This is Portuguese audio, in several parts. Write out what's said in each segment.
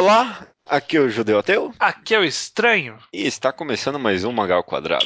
Olá, aqui é o Judeu Ateu Aqui é o estranho. e está começando mais um Magal Quadrado.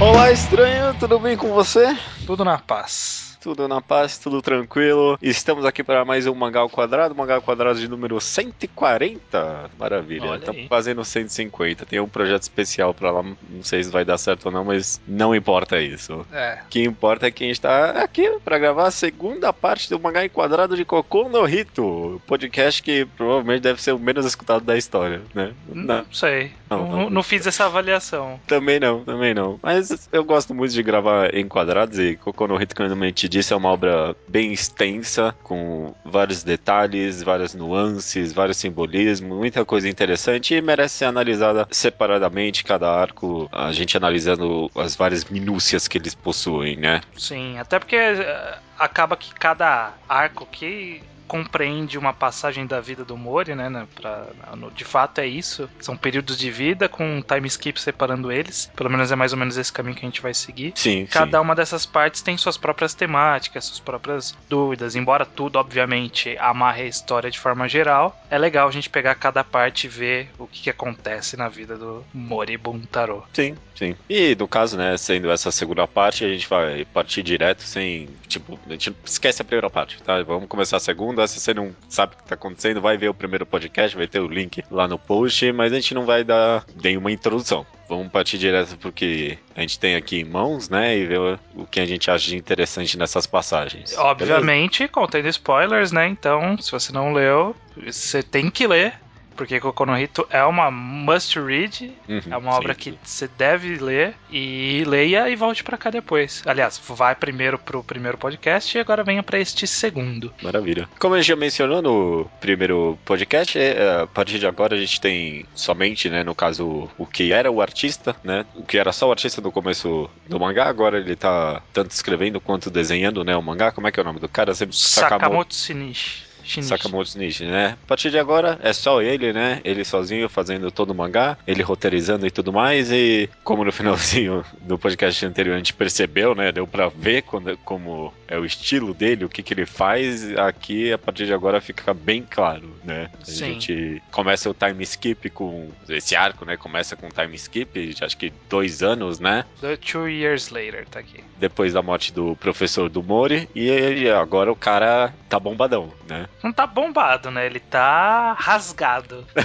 Olá, estranho, tudo bem com você? Tudo na paz. Tudo na paz, tudo tranquilo. Estamos aqui para mais um Mangal Quadrado, Mangal Quadrado de número 140. Maravilha, Olha estamos aí. fazendo 150. Tem um projeto especial para lá, não sei se vai dar certo ou não, mas não importa isso. É. O que importa é que a gente tá aqui para gravar a segunda parte do Mangá em Quadrado de Cocô no Rito, podcast que provavelmente deve ser o menos escutado da história, né? Não, sei. Não, Não, não. não fiz essa avaliação. Também não, também não. Mas eu gosto muito de gravar em quadrados e Cocô no Rito, como eu te disse, é uma obra bem extensa, com vários detalhes, várias nuances, vários simbolismos, muita coisa interessante e merece ser analisada separadamente, cada arco, a gente analisando as várias minúcias que eles possuem, né? Sim, até porque eh, acaba que cada arco que compreende uma passagem da vida do Mori, né? né, pra- no- de fato é isso. São períodos de vida com um time skip separando eles. Pelo menos é mais ou menos esse caminho que a gente vai seguir. Sim, Cada uma dessas partes tem suas próprias temáticas, suas próprias dúvidas. Embora tudo, obviamente, amarre a história de forma geral, é legal a gente pegar cada parte e ver o que, que acontece na vida do Mori Buntaro. Sim, sim. E no caso, né, sendo essa segunda parte, a gente vai partir direto sem, tipo, a gente esquece a primeira parte, tá? Vamos começar a segunda. Se você não sabe o que tá acontecendo, vai ver o primeiro podcast, vai ter o link lá no post, mas a gente não vai dar nenhuma introdução. Vamos partir direto porque a gente tem aqui em mãos, né, e ver o- que a gente acha de interessante nessas passagens. Beleza? Obviamente, contendo spoilers, né? Então, se você não leu, você tem que ler. Porque Kokono Hito é uma must read, Uhum, é uma obra sim. que você deve ler e leia e volte pra cá depois. Aliás, vai primeiro pro primeiro podcast e agora venha pra este segundo. Maravilha. Como a gente já mencionou no primeiro podcast, é, a partir de agora a gente tem somente, né, no caso, o que era o artista, né, o que era só o artista no começo do mangá, agora ele tá tanto escrevendo quanto desenhando, né, o mangá. Como é que é o nome do cara? Sempre Sakamoto Shinichi. Shinichi. Sakamoto Nishi, né? A partir de agora é só ele, né? Ele sozinho fazendo todo o mangá, ele roteirizando e tudo mais. E como no finalzinho do podcast anterior a gente percebeu, né? Deu pra ver quando, como é o estilo dele, o que, que ele faz. Aqui, a partir de agora, fica bem claro, né? A Sim. gente começa o time skip com. Esse arco, né? Começa com time skip, acho que dois anos, né? The Two Years Later, tá aqui. Depois da morte do professor do Mori. E agora o cara tá bombadão, né? Não tá bombado, né? Ele tá rasgado.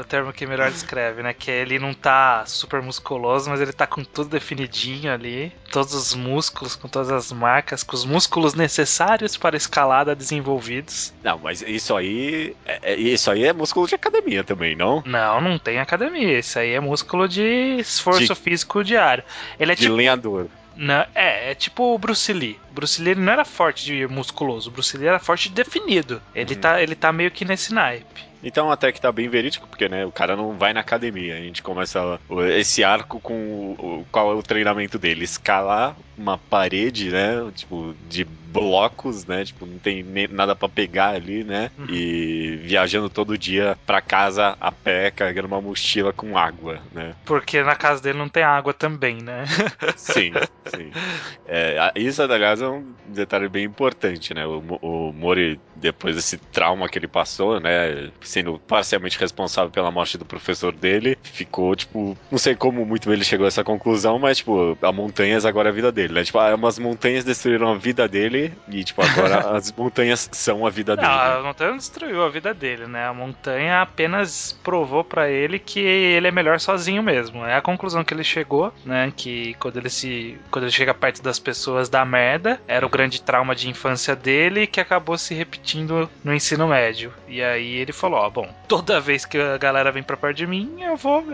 o, termo, que melhor descreve, né? Que ele não tá super musculoso, mas ele tá com tudo definidinho ali. Todos os músculos, com todas as marcas, com os músculos necessários para a escalada desenvolvidos. Não, mas isso aí. é- é- isso aí é músculo de academia também, não? Não, não tem academia. Isso aí é músculo de esforço De- físico diário. Ele é De tipo. lenhador. Não, é, é tipo o Bruce Lee. O Bruce Lee não era forte de musculoso, o Bruce Lee era forte de definido. Ele, Uhum. tá, ele tá meio que nesse naipe. Então até que tá bem verídico, porque né, o cara não vai na academia. A gente começa esse arco com o, qual é o treinamento dele? Escalar uma parede, né? Tipo, de blocos, né? Tipo, não tem nem nada pra pegar ali, né? Uhum. E viajando todo dia pra casa a pé, carregando uma mochila com água, né? Porque na casa dele não tem água também, né? Sim, sim. É, isso, aliás, é um detalhe bem importante, né? O, o Mori, depois desse trauma que ele passou, né? Sendo parcialmente responsável pela morte do professor dele, ficou, tipo, não sei como muito ele chegou a essa conclusão, mas, tipo, a montanhas agora é a vida dele, né? Tipo, ah, umas montanhas destruíram a vida dele e, tipo, agora as montanhas são a vida dele. Não, né? a montanha não destruiu a vida dele, né? A montanha apenas provou pra ele que ele é melhor sozinho mesmo. É a conclusão que ele chegou, né? Que quando ele se. Quando ele chega perto das pessoas dá merda. Era o grande trauma de infância dele que acabou se repetindo no ensino médio. E aí ele falou, ó, bom, toda vez que a galera vem pra perto de mim, eu vou.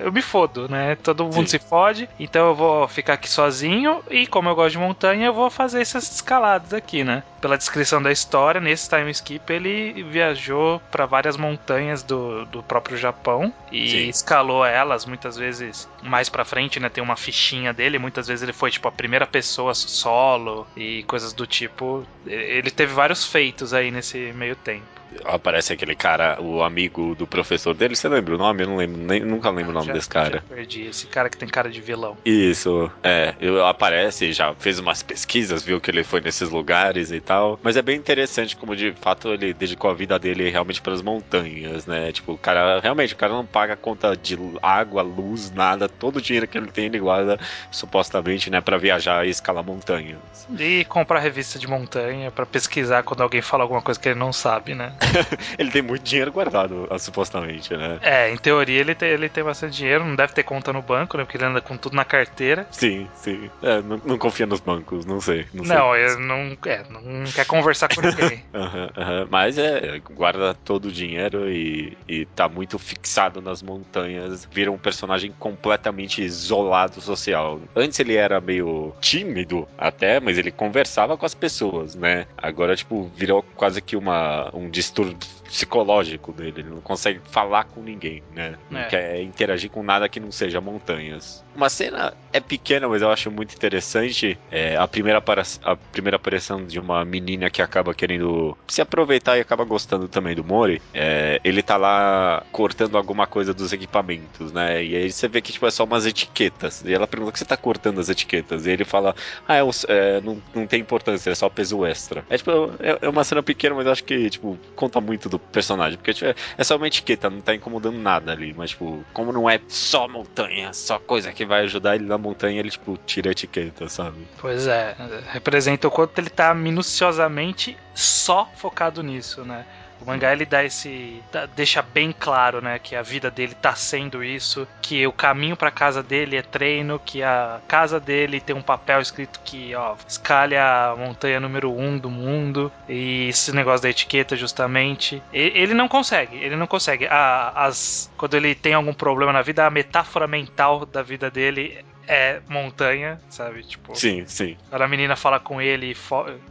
Eu me fodo, né? Todo mundo Sim. se fode. Então eu vou ficar aqui sozinho. E como eu gosto de montanha, eu vou fazer essas escaladas aqui, né? Pela descrição da história, nesse time skip ele viajou pra várias montanhas do, do próprio Japão e Sim. escalou elas muitas vezes mais pra frente, né? Tem uma fichinha dele, muitas vezes ele foi tipo a primeira pessoa solo e coisas do tipo. Ele teve vários feitos aí nesse meio tempo. Aparece aquele cara, o amigo do professor dele. Você lembra o nome? Eu não lembro, nem, nunca lembro o nome já, desse cara. Perdi. Esse cara que tem cara de vilão. Isso, é. Ele aparece, já fez umas pesquisas, viu que ele foi nesses lugares e tal. Mas é bem interessante como de fato ele dedicou a vida dele realmente para as montanhas, né? Tipo, o cara, realmente, o cara não paga conta de água, luz, nada. Todo o dinheiro que ele tem ele guarda supostamente, né, para viajar e escalar montanhas. E comprar revista de montanha para pesquisar quando alguém fala alguma coisa que ele não sabe, né? ele tem muito dinheiro guardado, supostamente, né? É, em teoria ele tem, ele tem bastante dinheiro, não deve ter conta no banco, né? Porque ele anda com tudo na carteira. Sim, sim. É, não, não, confia nos bancos, não sei. Não, não sei. ele não, é, não quer conversar com ninguém. uhum, uhum. Mas é, guarda todo o dinheiro e, e tá muito fixado nas montanhas, vira um personagem completamente isolado social. Antes ele era meio tímido até, mas ele conversava com as pessoas, né? Agora, tipo, virou quase que uma, um distúrbio psicológico dele. Ele não consegue falar com ninguém, né? Não é. quer interagir com nada que não seja montanhas. Uma cena é pequena, mas eu acho muito interessante. É a primeira, a primeira aparição de uma menina que acaba querendo se aproveitar e acaba gostando também do Mori. É, ele tá lá cortando alguma coisa dos equipamentos, né? E aí você vê que tipo, é só umas etiquetas. E ela pergunta: o que você tá cortando as etiquetas? E ele fala: ah, é, é, não, não tem importância, é só peso extra. É tipo, é, é uma cena pequena, mas eu acho que tipo, conta muito do personagem. Porque tipo, é só uma etiqueta, não tá incomodando nada ali. Mas, tipo, como não é só montanha, só coisa que vai ajudar ele na montanha, ele, tipo, tira a etiqueta, sabe? Pois é. Representa o quanto ele tá minuciosamente só focado nisso, né? O mangá ele dá esse. deixa bem claro, né? Que a vida dele tá sendo isso, que o caminho pra casa dele é treino, que a casa dele tem um papel escrito que, ó, escalha a montanha número um do mundo, e esse negócio da etiqueta, justamente. Ele não consegue, ele não consegue. as, quando ele tem algum problema na vida, a metáfora mental da vida dele é montanha, sabe? Tipo, sim, sim. Quando a menina fala com ele,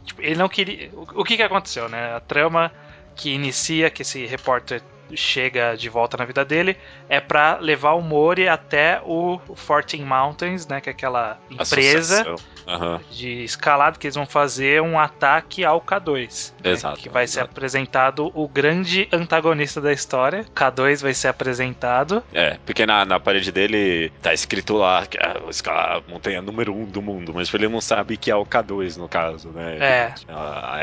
tipo, ele não queria. O, o que que aconteceu, né? A trama que inicia que esse repórter chega de volta na vida dele é para levar o Mori até o Fortin Mountains, né, que é aquela empresa uhum. de escalada que eles vão fazer um ataque ao K2. Né, exato. Né, que vai exato. ser apresentado o grande antagonista da história. K2 vai ser apresentado. É, porque na, na parede dele tá escrito lá que é a montanha número um do mundo, mas ele não sabe que é o K2 no caso, né? É.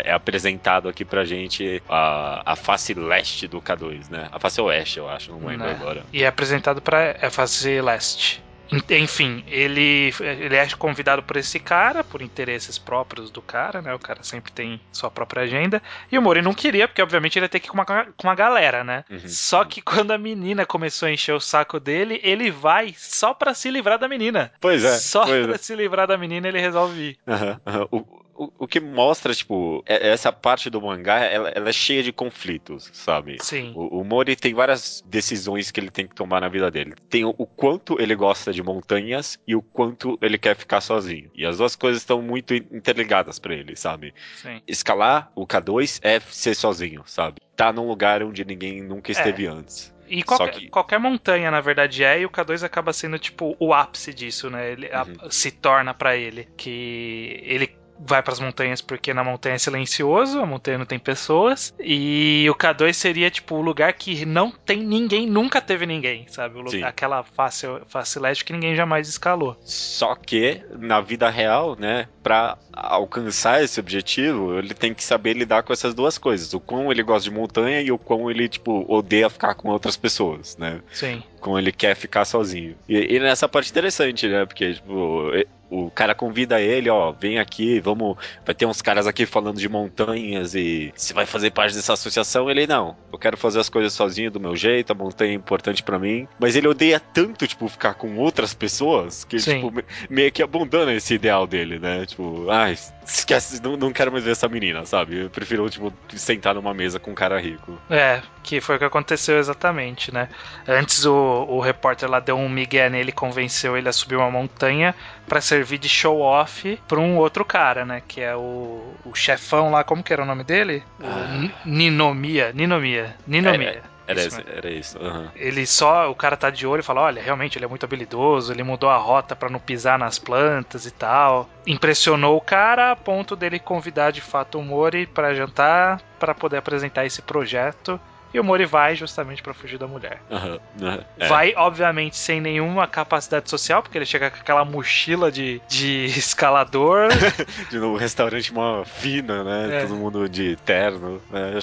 É apresentado aqui pra gente a, a face leste do K2, né? A face oeste, eu acho, não lembro né. agora. E é apresentado pra a face leste. Enfim, ele, ele é convidado por esse cara, por interesses próprios do cara, né? O cara sempre tem sua própria agenda. E o Mori não queria, porque obviamente ele ia ter que ir com uma, com uma galera, né? Uhum. Só que quando a menina começou a encher o saco dele, ele vai só para se livrar da menina. Pois é. Só pois pra é. se livrar da menina ele resolve ir. Uhum, uhum. O, o, o que mostra, tipo, é, essa parte do mangá, ela, ela é cheia de conflitos, sabe? Sim. O, o, Mori tem várias decisões que ele tem que tomar na vida dele. Tem o, o, quanto ele gosta de montanhas e o quanto ele quer ficar sozinho. E as duas coisas estão muito interligadas para ele, sabe? Sim. Escalar o K2 é ser sozinho, sabe? Tá num lugar onde ninguém nunca esteve é. antes. E qualquer, que... qualquer, montanha, na verdade, é, e o K2 acaba sendo, tipo, o ápice disso, né? Ele uhum. a, se torna para ele. Que ele vai para as montanhas porque na montanha é silencioso, a montanha não tem pessoas. E o K2 seria tipo o lugar que não tem ninguém, nunca teve ninguém, sabe? Lugar, aquela face, face leste que ninguém jamais escalou. Só que na vida real, né, para alcançar esse objetivo, ele tem que saber lidar com essas duas coisas: o quão ele gosta de montanha e o quão ele tipo odeia ficar com outras pessoas, né? Sim. Como ele quer ficar sozinho. E, e nessa parte interessante, né? Porque, tipo, o cara convida ele, ó, vem aqui, vamos. Vai ter uns caras aqui falando de montanhas e você vai fazer parte dessa associação. Ele, não, eu quero fazer as coisas sozinho do meu jeito, a montanha é importante para mim. Mas ele odeia tanto, tipo, ficar com outras pessoas que, Sim. tipo, meio que abandona esse ideal dele, né? Tipo, ai, ah, esquece, não, não quero mais ver essa menina, sabe? Eu prefiro, tipo, sentar numa mesa com um cara rico. É, que foi o que aconteceu exatamente, né? Antes o, o repórter lá deu um migué nele, convenceu ele a subir uma montanha para servir de show-off pra um outro cara, né? Que é o, o chefão lá, como que era o nome dele? Ah. O Ninomia. Ninomia. Ninomia. Era Isso mesmo. era isso. aham. Ele só, o cara tá de olho e fala: olha, realmente ele é muito habilidoso, ele mudou a rota pra não pisar nas plantas e tal. Impressionou o cara a ponto dele convidar de fato o Mori pra jantar pra poder apresentar esse projeto. E o Mori vai justamente pra fugir da mulher. aham, aham. É. Vai, obviamente, sem nenhuma capacidade social, porque ele chega com aquela mochila de, de escalador. De um restaurante mó fina, né? É. Todo mundo de terno. né?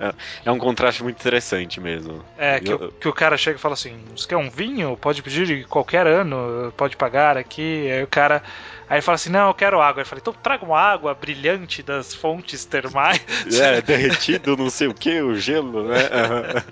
É, é- é um contraste muito interessante mesmo. É, que, o, que o cara chega e fala assim: Você quer um vinho? Pode pedir de qualquer ano, pode pagar aqui. Aí o cara. Aí ele fala assim: Não, eu quero água. Eu falei: Então traga uma água brilhante das fontes termais. É, derretido, não sei o que, o gelo, né? Aham.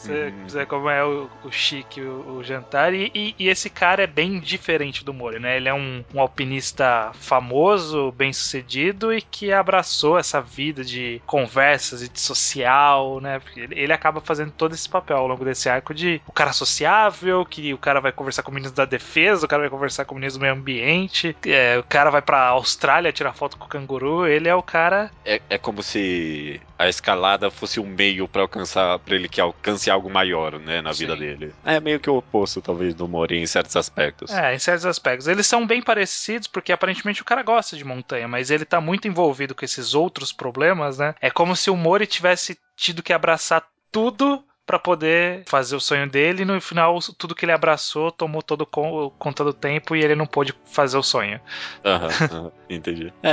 Você Uhum. vê como é o, o chique o, o jantar. E, e- e esse cara é bem diferente do Mori, né? Ele é um, um alpinista famoso, bem sucedido e que abraçou essa vida de conversas e de social, né? Ele, ele acaba fazendo todo esse papel ao longo desse arco de o cara sociável, que o cara vai conversar com meninos da defesa, o cara vai conversar com meninos do meio ambiente, é, o cara vai pra Austrália tirar foto com o canguru. Ele é o cara. É, é como se a escalada fosse um meio pra alcançar, para ele que alcance algo maior, né, na vida Sim. dele. É meio que o oposto, talvez, do Mori em certos aspectos. É, em certos aspectos. Eles são bem parecidos porque aparentemente o cara gosta de montanha, mas ele tá muito envolvido com esses outros problemas, né? É como se o Mori tivesse tido que abraçar tudo pra poder fazer o sonho dele e no final tudo que ele abraçou tomou todo con- conta do tempo e ele não pôde fazer o sonho. Aham, aham, entendi. É,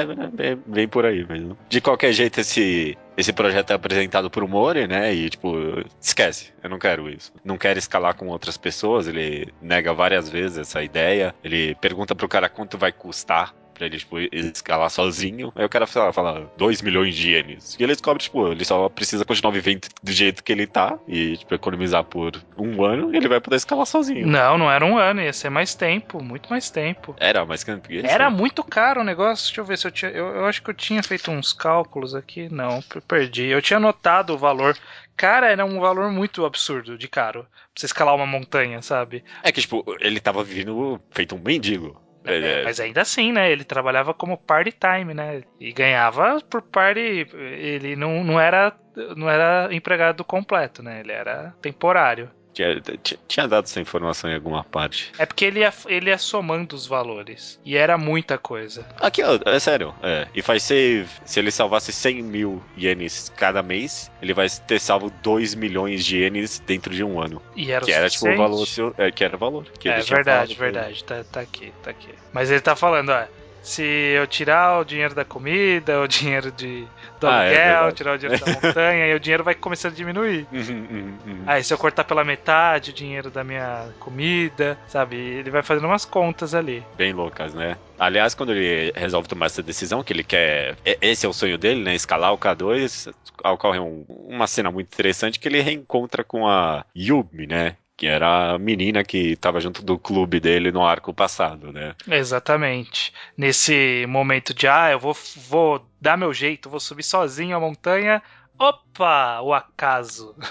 é, é bem por aí mesmo. De qualquer jeito, esse, esse projeto é apresentado pro Mori, né? E, tipo, esquece, eu não quero isso. Não quero escalar com outras pessoas, ele nega várias vezes essa ideia. Ele pergunta pro cara quanto vai custar pra ele, tipo, escalar sozinho. Aí o cara fala, fala 2 milhões de ienes. E ele descobre, tipo, ele só precisa continuar vivendo do jeito que ele tá e, tipo, economizar por um ano e ele vai poder escalar sozinho. Não, não era um ano, ia ser mais tempo, muito mais tempo. Era, mas que? Era muito caro o negócio. Deixa eu ver se eu tinha. Eu, eu acho que eu tinha feito uns cálculos aqui. Não, per- perdi. Eu tinha anotado o valor. Cara, era um valor muito absurdo de caro. Pra você escalar uma montanha, sabe? É que, tipo, ele tava vivendo feito um mendigo. É, Mas ainda assim, né? Ele trabalhava como part-time, né? E ganhava por party. Ele não, não, era, não era empregado completo, né? Ele era temporário. Tinha, tinha- tinha dado essa informação em alguma parte. É porque ele ia, ele ia somando os valores. E era muita coisa. Aqui, ó, é sério. É. E faz save. Se ele salvasse 100 mil ienes cada mês, ele vai ter salvo 2 milhões de ienes dentro de um ano. E era Que o era, tipo, o valor. seu- É, que era o valor. Que É verdade, verdade. Tá, tá aqui, tá aqui. Mas ele tá falando, ó. Se eu tirar o dinheiro da comida, o dinheiro de, do Ah, é aluguel, verdade. tirar o dinheiro da montanha, e o dinheiro vai começando a diminuir. Uhum, uhum, uhum. Aí se eu cortar pela metade o dinheiro da minha comida, sabe? Ele vai fazendo umas contas ali. Bem loucas, né? Aliás, quando ele resolve tomar essa decisão, que ele quer. Esse é o sonho dele, né? Escalar o K2, ocorre um- uma cena muito interessante que ele reencontra com a Yumi, né? Que era a menina que tava junto do clube dele no arco passado, né? Exatamente. Nesse momento de, ah, eu vou, vou dar meu jeito, vou subir sozinho a montanha. Opa, o acaso.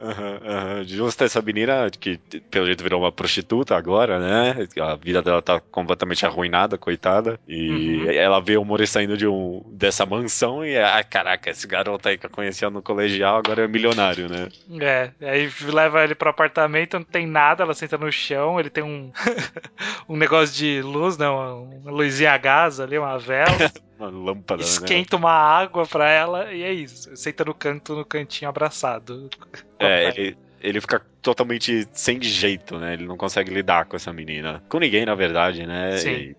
Aham, aham. Justa essa menina, que pelo jeito virou uma prostituta agora, né? A vida dela tá completamente arruinada, coitada. E Uhum. ela vê o Mori saindo de um, dessa mansão e, ah, caraca, esse garoto aí que eu conhecia no colegial agora é milionário, né? É, aí leva ele pro apartamento, não tem nada, ela senta no chão, ele tem um, um negócio de luz, né? Uma, uma luzinha a gás ali, uma vela, Uma lâmpada, né? esquenta uma água pra ela e é isso. Senta no canto, no cantinho abraçado. É, ele, ele fica totalmente sem jeito, né? Ele não consegue lidar com essa menina. Com ninguém, na verdade, né? Sim. E,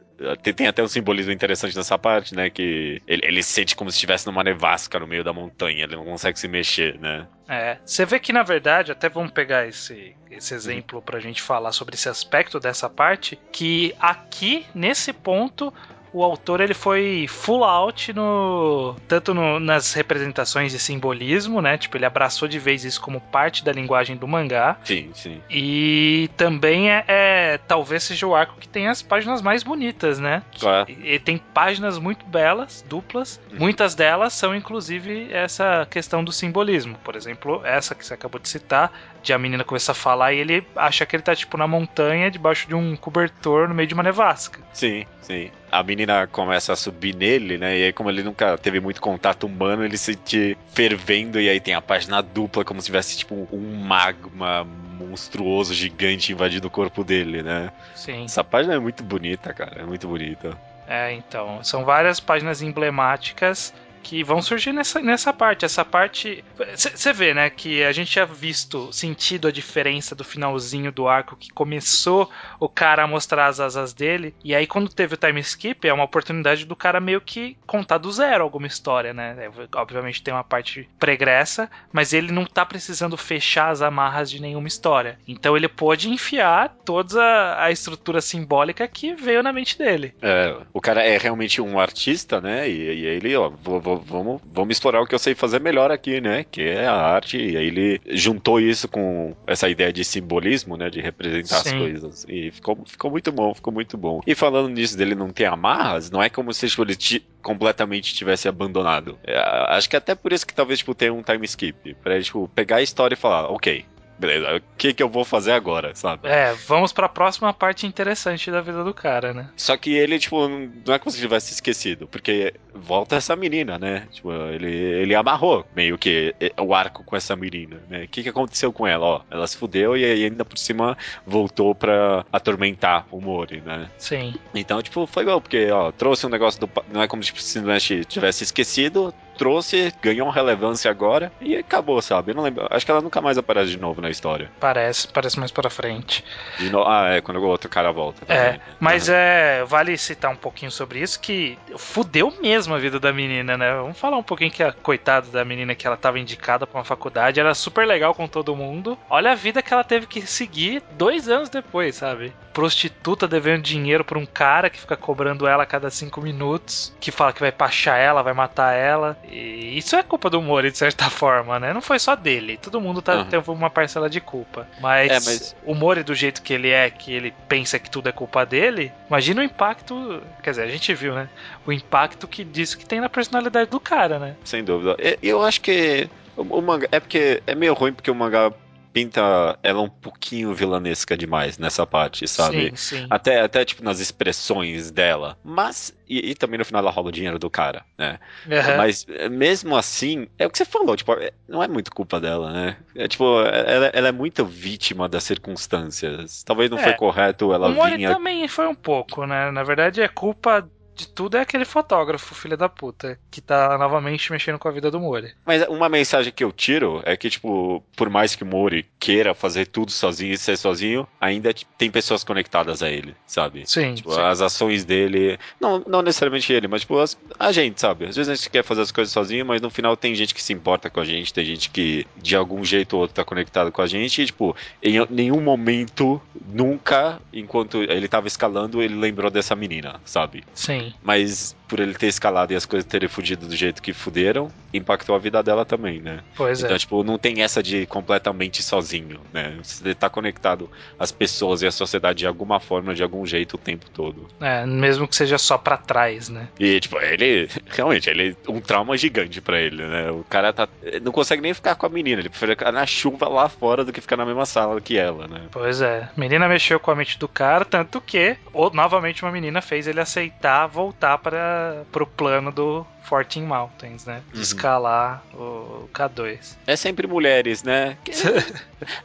tem, até um simbolismo interessante nessa parte, né? Que ele, ele se sente como se estivesse numa nevasca no meio da montanha. Ele não consegue se mexer, né? É, você vê que na verdade, até vamos pegar esse, esse exemplo pra gente falar sobre esse aspecto dessa parte, que aqui, nesse ponto, o autor ele foi full out no tanto no- nas representações de simbolismo, né? Tipo, ele abraçou de vez isso como parte da linguagem do mangá. Sim, sim. E também é, é- talvez seja o arco que tem as páginas mais bonitas, né? Claro. Ele tem páginas muito belas, duplas. Uhum. Muitas delas são, inclusive, essa questão do simbolismo. Por exemplo, essa que você acabou de citar, de a menina começar a falar e ele acha que ele tá, tipo, na montanha, debaixo de um cobertor, no meio de uma nevasca. Sim, sim. a menina começa a subir nele, né? E aí, como ele nunca teve muito contato humano, ele se sente fervendo. E aí tem a página dupla, como se tivesse, tipo, um magma monstruoso, gigante invadindo o corpo dele, né? Sim. Essa página é muito bonita, cara. É muito bonita. É, então. São várias páginas emblemáticas que vão surgir nessa, nessa parte. Essa parte. Você vê, né, que a gente tinha visto, sentido a diferença do finalzinho do arco que começou o cara a mostrar as asas dele. E aí, quando teve o time skip, é uma oportunidade do cara meio que contar do zero alguma história, né? É, obviamente tem uma parte pregressa, mas ele não tá precisando fechar as amarras de nenhuma história. Então ele pôde enfiar toda a, a estrutura simbólica que veio na mente dele. É, o cara é realmente um artista, né? E, e ele, ó, vou, vou vamos, vamos explorar o que eu sei fazer melhor aqui, né? Que é a arte. E aí ele juntou isso com essa ideia de simbolismo, né? De representar Sim. as coisas. E ficou, ficou muito bom, ficou muito bom. E falando nisso dele não ter amarras, não é como se tipo, ele completamente tivesse abandonado. É, acho que até por isso que talvez tipo, tenha um time skip. Pra tipo, pegar a história e falar, ok, beleza, o que, que eu vou fazer agora, sabe? É, vamos pra próxima parte interessante da vida do cara, né? Só que ele, tipo, não é como se tivesse esquecido, porque volta essa menina, né? Tipo, ele, ele amarrou meio que o arco com essa menina, né? O que, que aconteceu com ela? Ó, ela se fudeu e ainda por cima voltou pra atormentar o Mori, né? Sim. Então, tipo, foi bom, porque, ó, trouxe um negócio do. Não é como se simplesmente tivesse esquecido, trouxe, ganhou relevância agora e acabou, sabe? Eu não lembro. Acho que ela nunca mais aparece de novo na história. Parece, parece mais para frente. No... Ah, é, quando o outro cara volta. Também. É, mas uhum. é. Vale citar um pouquinho sobre isso que fudeu mesmo a vida da menina, né? Vamos falar um pouquinho que a coitada da menina que ela tava indicada pra uma faculdade, era super legal com todo mundo. Olha a vida que ela teve que seguir dois anos depois, sabe? Prostituta devendo dinheiro pra um cara que fica cobrando ela a cada cinco minutos, que fala que vai pachar ela, vai matar ela. E isso é culpa do Mori, de certa forma, né? Não foi só dele. Todo mundo tá, uhum. teve uma parcela de culpa. Mas, é, mas, o Mori, do jeito que ele é, que ele pensa que tudo é culpa dele, imagina o impacto. Quer dizer, a gente viu, né? O impacto que disso que tem na personalidade do cara, né? Sem dúvida. Eu acho que. O mangá, é porque é meio ruim porque o mangá pinta ela um pouquinho vilanesca demais nessa parte, sabe? Sim, sim. Até, até tipo nas expressões dela. Mas. E, e também no final ela rouba o dinheiro do cara, né? Uhum. Mas mesmo assim, é o que você falou, tipo, é, não é muito culpa dela, né? É tipo, ela, ela é muito vítima das circunstâncias. Talvez não é, foi correto ela o vinha. também foi um pouco, né? Na verdade é culpa de tudo é aquele fotógrafo, filho da puta, que tá novamente mexendo com a vida do Mori. Mas uma mensagem que eu tiro é que, tipo, por mais que o Mori queira fazer tudo sozinho e ser sozinho, ainda tem pessoas conectadas a ele, sabe? Sim. Tipo, sim. as ações dele. Não, não necessariamente ele, mas, tipo, as, a gente, sabe? Às vezes a gente quer fazer as coisas sozinho, mas no final tem gente que se importa com a gente, tem gente que de algum jeito ou outro tá conectado com a gente e, tipo, em nenhum momento, nunca, enquanto ele tava escalando, ele lembrou dessa menina, sabe? Sim. Mas por ele ter escalado e as coisas terem fudido do jeito que fuderam, impactou a vida dela também, né? Pois então, é. Então, tipo, não tem essa de completamente sozinho, né? Você tá conectado às pessoas e à sociedade de alguma forma, de algum jeito, o tempo todo. É, mesmo que seja só para trás, né? E, tipo, ele, realmente, ele um trauma gigante para ele, né? O cara tá, não consegue nem ficar com a menina, ele prefere ficar na chuva lá fora do que ficar na mesma sala que ela, né? Pois é. A menina mexeu com a mente do cara, tanto que, ou, novamente, uma menina fez ele aceitar voltar para pro plano do Fortin Mountains, né? De uhum. escalar o K2. É sempre mulheres, né?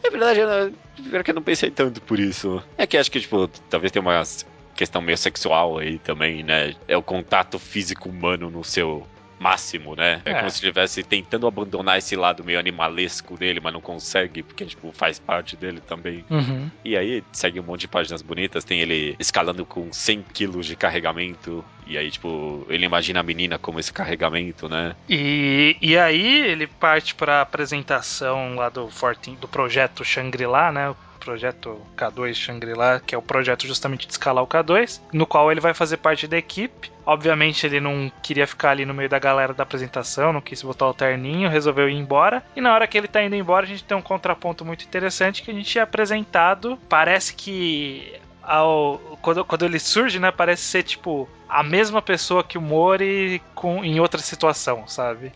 é verdade, eu que eu não pensei tanto por isso. É que acho que, tipo, talvez tenha uma questão meio sexual aí também, né? É o contato físico humano no seu máximo, né? É, é, como se estivesse tentando abandonar esse lado meio animalesco dele, mas não consegue, porque, tipo, faz parte dele também. Uhum. E aí segue um monte de páginas bonitas, tem ele escalando com 100 quilos de carregamento, e aí, tipo, ele imagina a menina como esse carregamento, né? E, e aí ele parte pra apresentação lá do, Fortin, do projeto Shangri-La, né? Projeto K2 Shangri-La, que é o projeto justamente de escalar o K2, no qual ele vai fazer parte da equipe. Obviamente ele não queria ficar ali no meio da galera da apresentação, não quis botar o terninho, resolveu ir embora. E na hora que ele tá indo embora, a gente tem um contraponto muito interessante que a gente é apresentado. Parece que ao, quando, quando ele surge, né, parece ser tipo a mesma pessoa que o Mori com, em outra situação, sabe?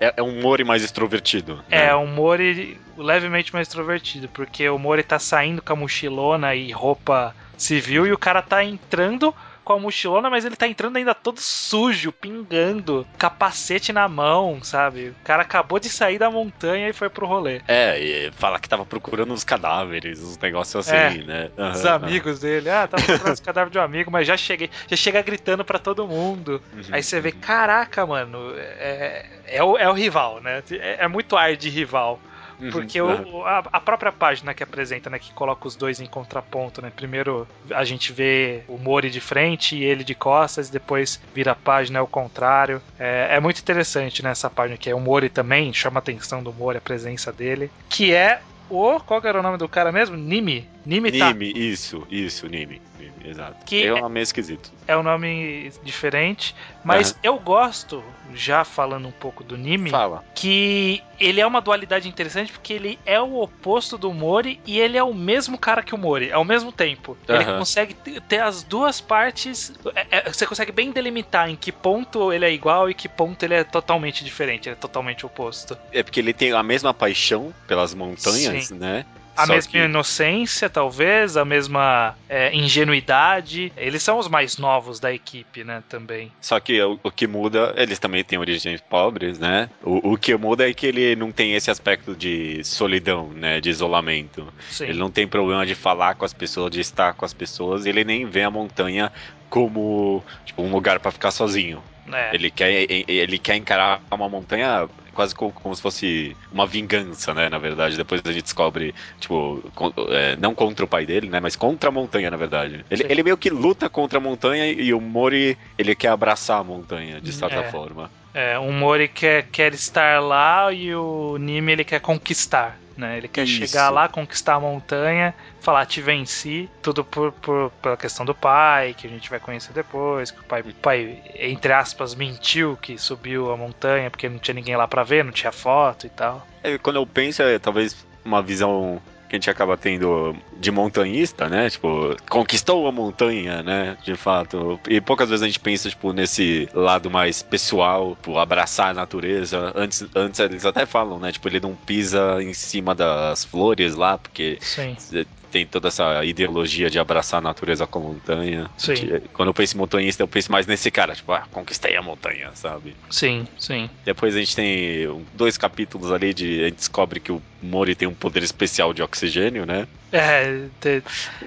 é, é, um Mori mais extrovertido. Né? É, um Mori levemente mais extrovertido, porque o Mori tá saindo com a mochilona e roupa civil e o cara tá entrando com a mochilona, mas ele tá entrando ainda todo sujo, pingando, capacete na mão, sabe? O cara acabou de sair da montanha e foi pro rolê. É, e fala que tava procurando os cadáveres, uns negócios assim, É, né? Aham, Os amigos dele, ah, tava procurando os cadáveres de um amigo, mas já cheguei, já chega gritando pra todo mundo. aham. Aí você vê, caraca, mano, é, é, o, é o rival, né? É, é muito ar de rival. Uhum, Porque o, a, a própria página que apresenta, né, que coloca os dois em contraponto, né? Primeiro a gente vê o Mori de frente e ele de costas, e depois vira a página ao contrário. É, é muito interessante nessa página que é o Mori também, chama a atenção do Mori, a presença dele. Que é o. Qual era o nome do cara mesmo? Nimi. Nimi, tá. Nime, isso, isso, Nime. Exato. Que é um meio esquisito. É um nome diferente. Mas Aham. eu gosto, já falando um pouco do Nimi. Fala. que ele é uma dualidade interessante porque ele é o oposto do Mori e ele é o mesmo cara que o Mori, ao mesmo tempo. Ele Aham. consegue ter as duas partes. é- é- você consegue bem delimitar em que ponto ele é igual e que ponto ele é totalmente diferente, ele é totalmente oposto. É porque ele tem a mesma paixão pelas montanhas, né? A Só mesma que- inocência, talvez, a mesma é, ingenuidade. Eles são os mais novos da equipe, né? Também. Só que o, o que muda, eles também têm origens pobres, né? O, o que muda é que ele não tem esse aspecto de solidão, né? De isolamento. Sim. Ele não tem problema de falar com as pessoas, de estar com as pessoas. Ele nem vê a montanha como tipo, um lugar pra ficar sozinho. É. Ele quer, ele quer encarar uma montanha quase como, como se fosse uma vingança, né? Na verdade, depois a gente descobre, tipo, con- é, não contra o pai dele, né? Mas contra a montanha, na verdade. Ele, ele meio que luta contra a montanha e o Mori, ele quer abraçar a montanha, de certa É. forma. É, o Mori quer, quer estar lá e o Nimi ele quer conquistar. Né? Ele quer Isso. chegar lá, conquistar a montanha, falar te venci, tudo por, por, pela questão do pai, que a gente vai conhecer depois, que o pai, o pai, entre aspas, mentiu que subiu a montanha porque não tinha ninguém lá pra ver, não tinha foto e tal. É, quando eu penso, é talvez uma visão que a gente acaba tendo de montanhista, né? Tipo, conquistou a montanha, né? De fato. E poucas vezes a gente pensa, tipo, nesse lado mais pessoal, tipo, abraçar a natureza. Antes, antes eles até falam, né? Tipo, ele não pisa em cima das flores lá, porque Sim. tem toda essa ideologia de abraçar a natureza com a montanha. Sim. Quando eu penso em montanhista, eu penso mais nesse cara, tipo, ah, conquistei a montanha, sabe? Sim, sim. Depois a gente tem dois capítulos ali de. A gente descobre que o Mori tem um poder especial de oxigênio, né? É, te-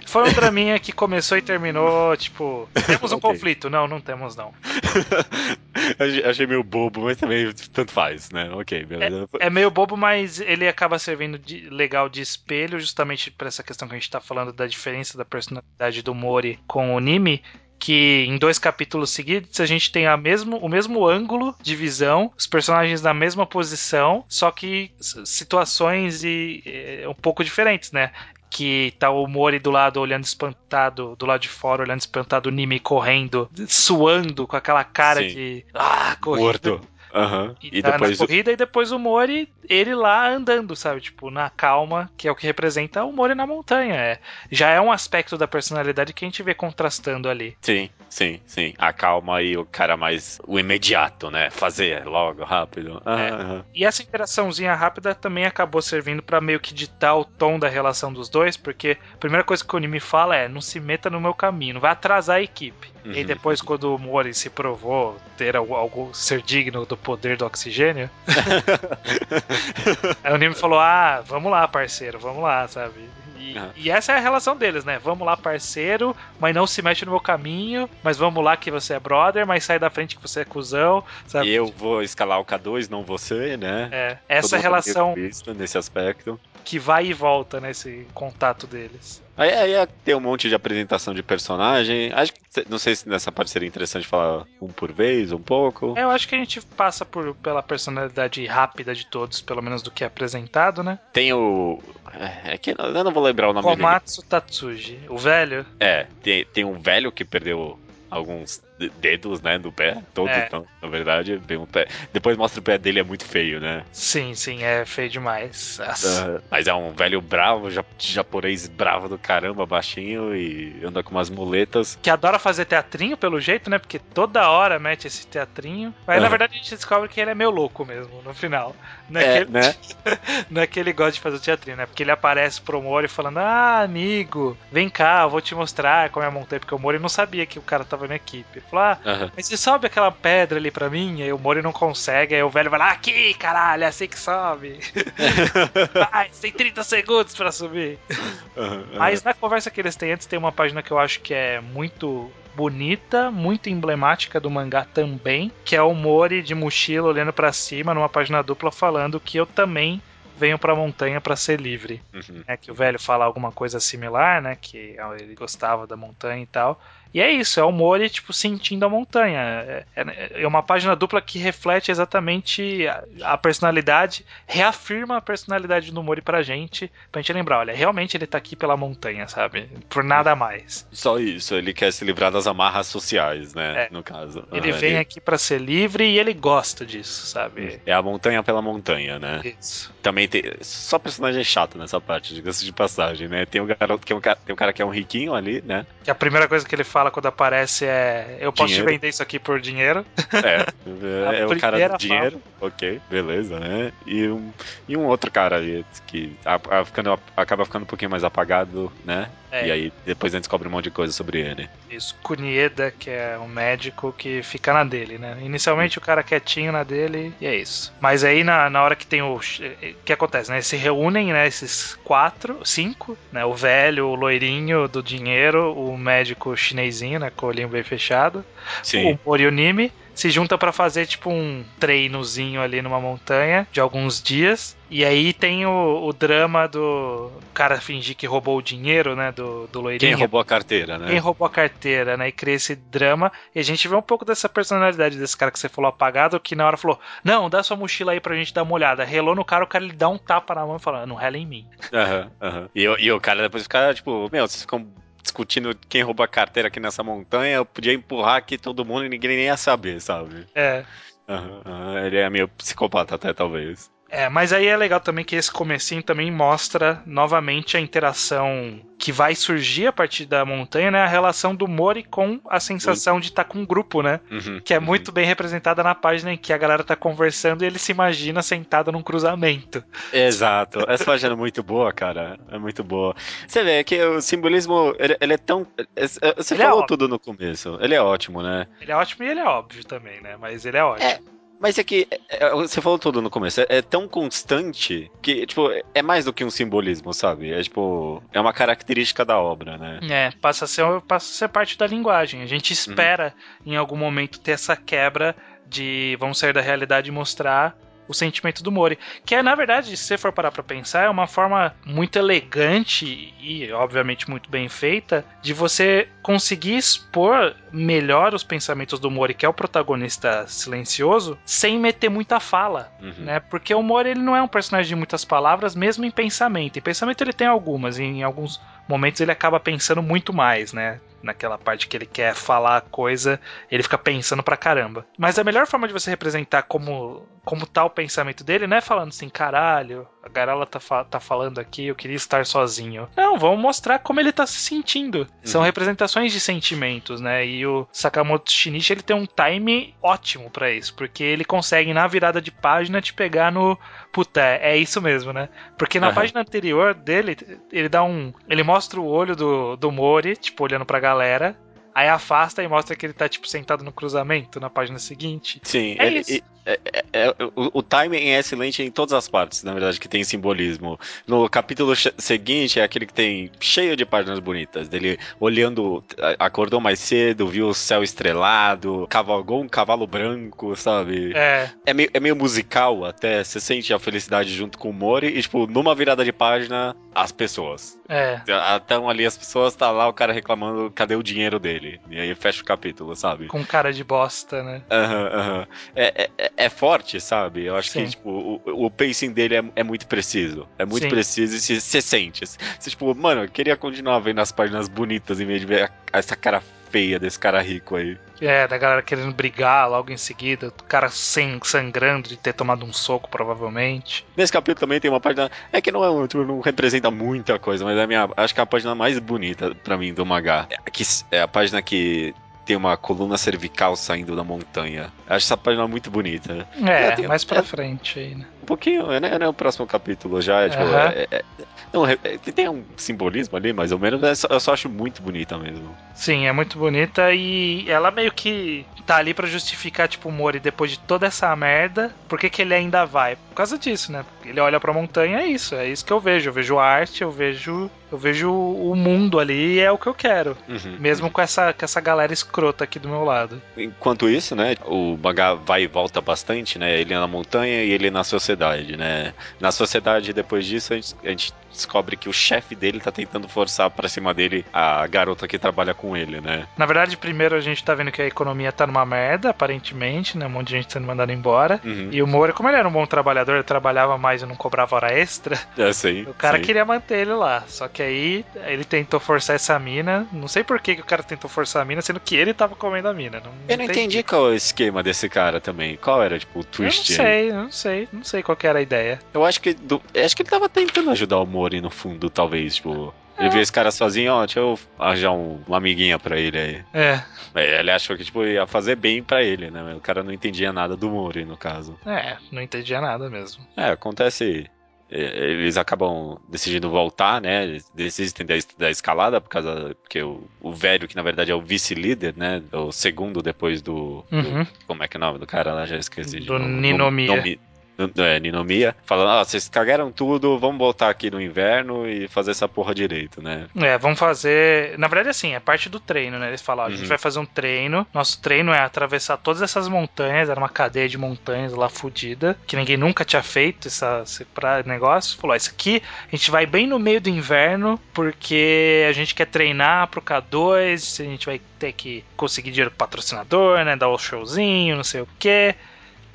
foi um draminha que começou e terminou, tipo, temos um Ok. conflito. Não, não temos não. Achei- meio bobo, mas também tanto faz, né? Ok, beleza. É meio bobo, mas ele acaba servindo de legal de espelho, justamente por essa questão que a gente tá falando da diferença da personalidade do Mori com o Nimi. Que em dois capítulos seguidos a gente tem a mesmo, o mesmo ângulo de visão, os personagens na mesma posição, só que situações e, eh, um pouco diferentes, né? Que tá o Mori do lado olhando espantado, do lado de fora olhando espantado, o Nimi correndo, suando com aquela cara Sim. de. Ah. Morto. Aham. E, E tá depois. na corrida e depois o Mori, ele lá andando, sabe? Tipo, na calma, que é o que representa o Mori na montanha. É. Já é um aspecto da personalidade que a gente vê contrastando ali. Sim, sim, sim. A calma e o cara mais. O imediato, né? Fazer logo, rápido. É. E essa interaçãozinha rápida também acabou servindo pra meio que ditar o tom da relação dos dois, porque a primeira coisa que o Nimi fala é: não se meta no meu caminho, vai atrasar a equipe. E Uhum. depois, quando o Mori se provou ter algo, algo- ser digno do poder do oxigênio, Aí o Nimi falou: Ah, vamos lá, parceiro, vamos lá, sabe? E, Aham. e essa é a relação deles, né? Vamos lá, parceiro, mas não se mexe no meu caminho, mas vamos lá que você é brother, mas sai da frente que você é cuzão, sabe? E eu vou escalar o K2, não você, né? É, essa Todo relação nesse aspecto. que vai e volta nesse contato deles. Aí, aí é- tem um monte de apresentação de personagem. Acho que não sei se nessa parte seria interessante falar um por vez, um pouco. Eu acho que a gente passa por, pela personalidade rápida de todos, pelo menos do que é apresentado, né? Tem o. É, é que eu não vou lembrar o nome dele. Komatsu Tatsuji, o velho. É, tem, tem um velho que perdeu alguns dedos, né, do pé, todo, é. então, na verdade, bem um pé. Depois mostra o pé dele, é muito feio, né? Sim, sim, é feio demais. Uh, mas é um velho bravo, japonês bravo do caramba, baixinho e anda com umas muletas. Que adora fazer teatrinho, pelo jeito, né? Porque toda hora mete esse teatrinho. Mas uhum. na verdade a gente descobre que ele é meio louco mesmo, no final. Não é, é ele, né? não é que ele gosta de fazer o teatrinho, né? Porque ele aparece pro Mori falando: Ah, amigo, vem cá, eu vou te mostrar como é a montanha. Porque o Mori não sabia que o cara tava na equipe. Ele falou: Ah, uhum. mas você sobe aquela pedra ali pra mim? Aí o Mori não consegue. Aí o velho vai lá: Aqui, caralho, é assim que sobe. vai, tem 30 segundos pra subir. Uhum, mas na conversa que eles têm antes, tem uma página que eu acho que é muito bonita, muito emblemática do mangá também, que é o Mori de mochila olhando para cima numa página dupla falando que eu também venho pra montanha para ser livre. Uhum. É que o velho fala alguma coisa similar, né? Que ele gostava da montanha e tal. E é isso, é o Mori, tipo, sentindo a montanha. É, é, é uma página dupla que reflete exatamente a, a, personalidade, reafirma a personalidade do Mori pra gente, pra gente lembrar, olha, realmente ele tá aqui pela montanha, sabe? Por nada mais. Só isso, ele quer se livrar das amarras sociais, né? É. No caso. Ele vem ele... aqui para ser livre e ele gosta disso, sabe? É a montanha pela montanha, né? Isso. Também tem. Só personagem chato nessa parte, diga-se de passagem, né? Tem um garoto que é um tem um cara que é um riquinho ali, né? Que a primeira coisa que ele fala fala quando aparece é eu posso dinheiro. te vender isso aqui por dinheiro. É, é o cara do dinheiro. Fala. Ok, beleza, né? E um, e um outro cara ali que acaba ficando, acaba ficando um pouquinho mais apagado, né? É. E aí depois a gente descobre um monte de coisa sobre ele. Isso, Kunieda, que é um médico que fica na dele, né? Inicialmente o cara quietinho na dele e é isso. Mas aí na, na hora que tem o. O que acontece, né? Eles se reúnem, né? Esses quatro, cinco, né? O velho, o loirinho do dinheiro, o médico chinesinho, né? Com o olhinho bem fechado. Sim. O Morionimi se junta para fazer tipo um treinozinho ali numa montanha de alguns dias. E aí tem o, o, drama do cara fingir que roubou o dinheiro, né? Do, do loirinho. Quem roubou a carteira, né? Quem roubou a carteira, né? E cria esse drama. E a gente vê um pouco dessa personalidade desse cara que você falou apagado, que na hora falou: Não, dá sua mochila aí pra gente dar uma olhada. Relou no cara, o cara ele dá um tapa na mão e fala: Não rela em mim. Aham, uhum, aham. Uhum. E, e, o cara depois fica, tipo, meu, vocês ficam discutindo quem roubou a carteira aqui nessa montanha, eu podia empurrar aqui todo mundo e ninguém nem ia saber, sabe? É. Uhum, uhum. Ele é meio psicopata até, talvez. É, mas aí é legal também que esse comecinho também mostra novamente a interação que vai surgir a partir da montanha, né? A relação do Mori com a sensação de estar tá com um grupo, né? Uhum, que é uhum. muito bem representada na página em que a galera tá conversando e ele se imagina sentado num cruzamento. Exato. Essa página é muito boa, cara. É muito boa. Você vê que o simbolismo, ele, ele é tão... É, é, você ele é falou é tudo no começo. Ele é ótimo, né? Ele é ótimo e ele é óbvio também, né? Mas ele é ótimo. É. Mas é que, é, é, você falou tudo no começo, é, é, tão constante que, tipo, é mais do que um simbolismo, sabe? É, tipo, é uma característica da obra, né? É, passa a ser, passa a ser parte da linguagem. A gente espera, uhum. em algum momento, ter essa quebra de vamos sair da realidade e mostrar o sentimento do Mori. Que é, na verdade, se você for parar pra pensar, é uma forma muito elegante e, obviamente, muito bem feita de você conseguir expor melhor os pensamentos do Mori, que é o protagonista silencioso, sem meter muita fala, uhum. né? Porque o Mori ele não é um personagem de muitas palavras, mesmo em pensamento. Em pensamento ele tem algumas, em alguns momentos ele acaba pensando muito mais, né? Naquela parte que ele quer falar a coisa, ele fica pensando pra caramba. Mas a melhor forma de você representar como, como tá o pensamento dele não é falando assim, caralho, a Garala tá, fa tá falando aqui, eu queria estar sozinho. Não, vamos mostrar como ele tá se sentindo. Uhum. São representações de sentimentos, né? E o Sakamoto Shinichi, ele tem um time ótimo para isso, porque ele consegue, na virada de página, te pegar no. Puta, é isso mesmo, né? Porque na uhum. página anterior dele, ele dá um. Ele mostra o olho do, do Mori, tipo, olhando pra galera. Aí afasta e mostra que ele tá, tipo, sentado no cruzamento na página seguinte. Sim, é, isso. É, é, é, o, o, timing é excelente em todas as partes, na verdade, que tem simbolismo. No capítulo seguinte é aquele que tem cheio de páginas bonitas, dele olhando, acordou mais cedo, viu o céu estrelado, cavalgou um cavalo branco, sabe? É. É meio, é meio musical até, você sente a felicidade junto com o Mori e, tipo, numa virada de página, as pessoas. É. Então ali as pessoas, tá lá o cara reclamando cadê o dinheiro dele. E aí fecha o capítulo, sabe? Com cara de bosta, né? Uhum. Uhum. É, é é forte, sabe? Eu acho Sim. que, tipo, o, o pacing dele é, é muito preciso. É muito Sim. preciso e você sente. Você, tipo, mano, eu queria continuar vendo as páginas bonitas em vez de ver essa cara feia desse cara rico aí. É, da galera querendo brigar logo em seguida, o cara sem, sangrando de ter tomado um soco, provavelmente. Nesse capítulo também tem uma página. É que não, é, não representa muita coisa, mas é a minha, acho que é a página mais bonita para mim do mangá. É, que, é a página que tem uma coluna cervical saindo da montanha. Acho essa página muito bonita. É, tem, mais pra é, frente aí, né? Um pouquinho, né? É o próximo capítulo já. É, tipo, uhum. é, é, não, é, tem um simbolismo ali, mais ou menos, mas eu só acho muito bonita mesmo. Sim, é muito bonita e ela meio que tá ali para justificar, tipo, o Mori, depois de toda essa merda, por que, que ele ainda vai? Por causa disso, né? Ele olha pra montanha, é isso, é isso que eu vejo. Eu vejo arte, eu vejo. Eu vejo o mundo ali e é o que eu quero. Uhum, mesmo uhum. com essa, com essa galera escrota aqui do meu lado. Enquanto isso, né? O mangá vai e volta bastante, né? Ele na montanha e ele na sociedade, né? Na sociedade, depois disso, a gente, a gente descobre que o chefe dele tá tentando forçar para cima dele a garota que trabalha com ele, né? Na verdade, primeiro a gente tá vendo que a economia tá numa merda, aparentemente, né? Um monte de gente sendo mandada embora. Uhum. E o Mori, como ele era um bom trabalhador, ele trabalhava mais e não cobrava hora extra. É, sim, o cara sim. queria manter ele lá. Só que aí ele tentou forçar essa mina. Não sei por que, que o cara tentou forçar a mina, sendo que ele tava comendo a mina. Não, eu não entendi qual é o esquema desse cara também. Qual era, tipo, o twist? Eu não sei, eu não sei. Não sei qual era a ideia. Eu acho que, do, acho que ele tava tentando ajudar o Mori no fundo, talvez, tipo. Ele viu esse cara sozinho, ó, deixa eu arranjar um, uma amiguinha pra ele aí. É. Ele achou que, tipo, ia fazer bem pra ele, né? O cara não entendia nada do Mori, no caso. É, não entendia nada mesmo. É, acontece. Eles acabam decidindo voltar, né? Eles desistem da, da escalada por causa. Porque o, o velho, que na verdade é o vice-líder, né? O segundo depois do, uhum. do, Como é que é o nome do cara lá? Já esqueci. Do Ninomiya é, Ninomiya, falando, ah, vocês cagaram tudo, vamos voltar aqui no inverno e fazer essa porra direito, né? É, vamos fazer. Na verdade, assim, é parte do treino, né? Eles falam, a gente uhum. vai fazer um treino. Nosso treino é atravessar todas essas montanhas, era uma cadeia de montanhas lá fodida, que ninguém nunca tinha feito essa, esse pra negócio. Falou, isso aqui a gente vai bem no meio do inverno, porque a gente quer treinar pro K2, a gente vai ter que conseguir dinheiro pro patrocinador, né? Dar o showzinho, não sei o quê.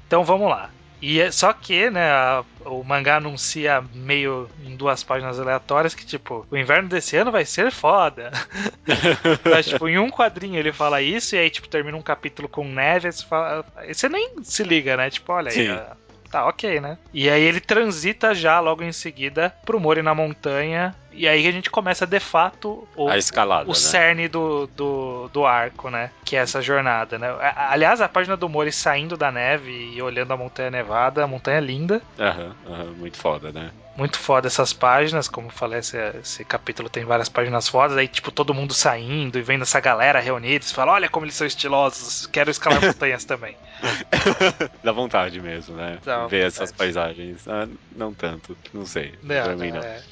Então vamos lá. E é, só que, né, a, o mangá anuncia meio em duas páginas aleatórias que, tipo, o inverno desse ano vai ser foda. Mas, tipo, em um quadrinho ele fala isso e aí, tipo, termina um capítulo com neve, você, fala, você nem se liga, né? Tipo, olha aí, tá ok, né? E aí ele transita já logo em seguida pro Mori na montanha e aí a gente começa de fato o, a escalada, o né? cerne do, do, do, arco, né? Que é essa jornada, né? Aliás, a página do Mori saindo da neve e olhando a montanha nevada, a montanha é linda. Aham, uhum, muito foda, né? Muito foda essas páginas, como eu falei, esse, esse, capítulo tem várias páginas fodas, aí tipo todo mundo saindo e vendo essa galera reunida, você fala, olha como eles são estilosos, quero escalar montanhas também. Dá vontade mesmo, né? Dá Ver vontade. essas paisagens. Ah, não tanto, não sei. Não, pra mim não. É.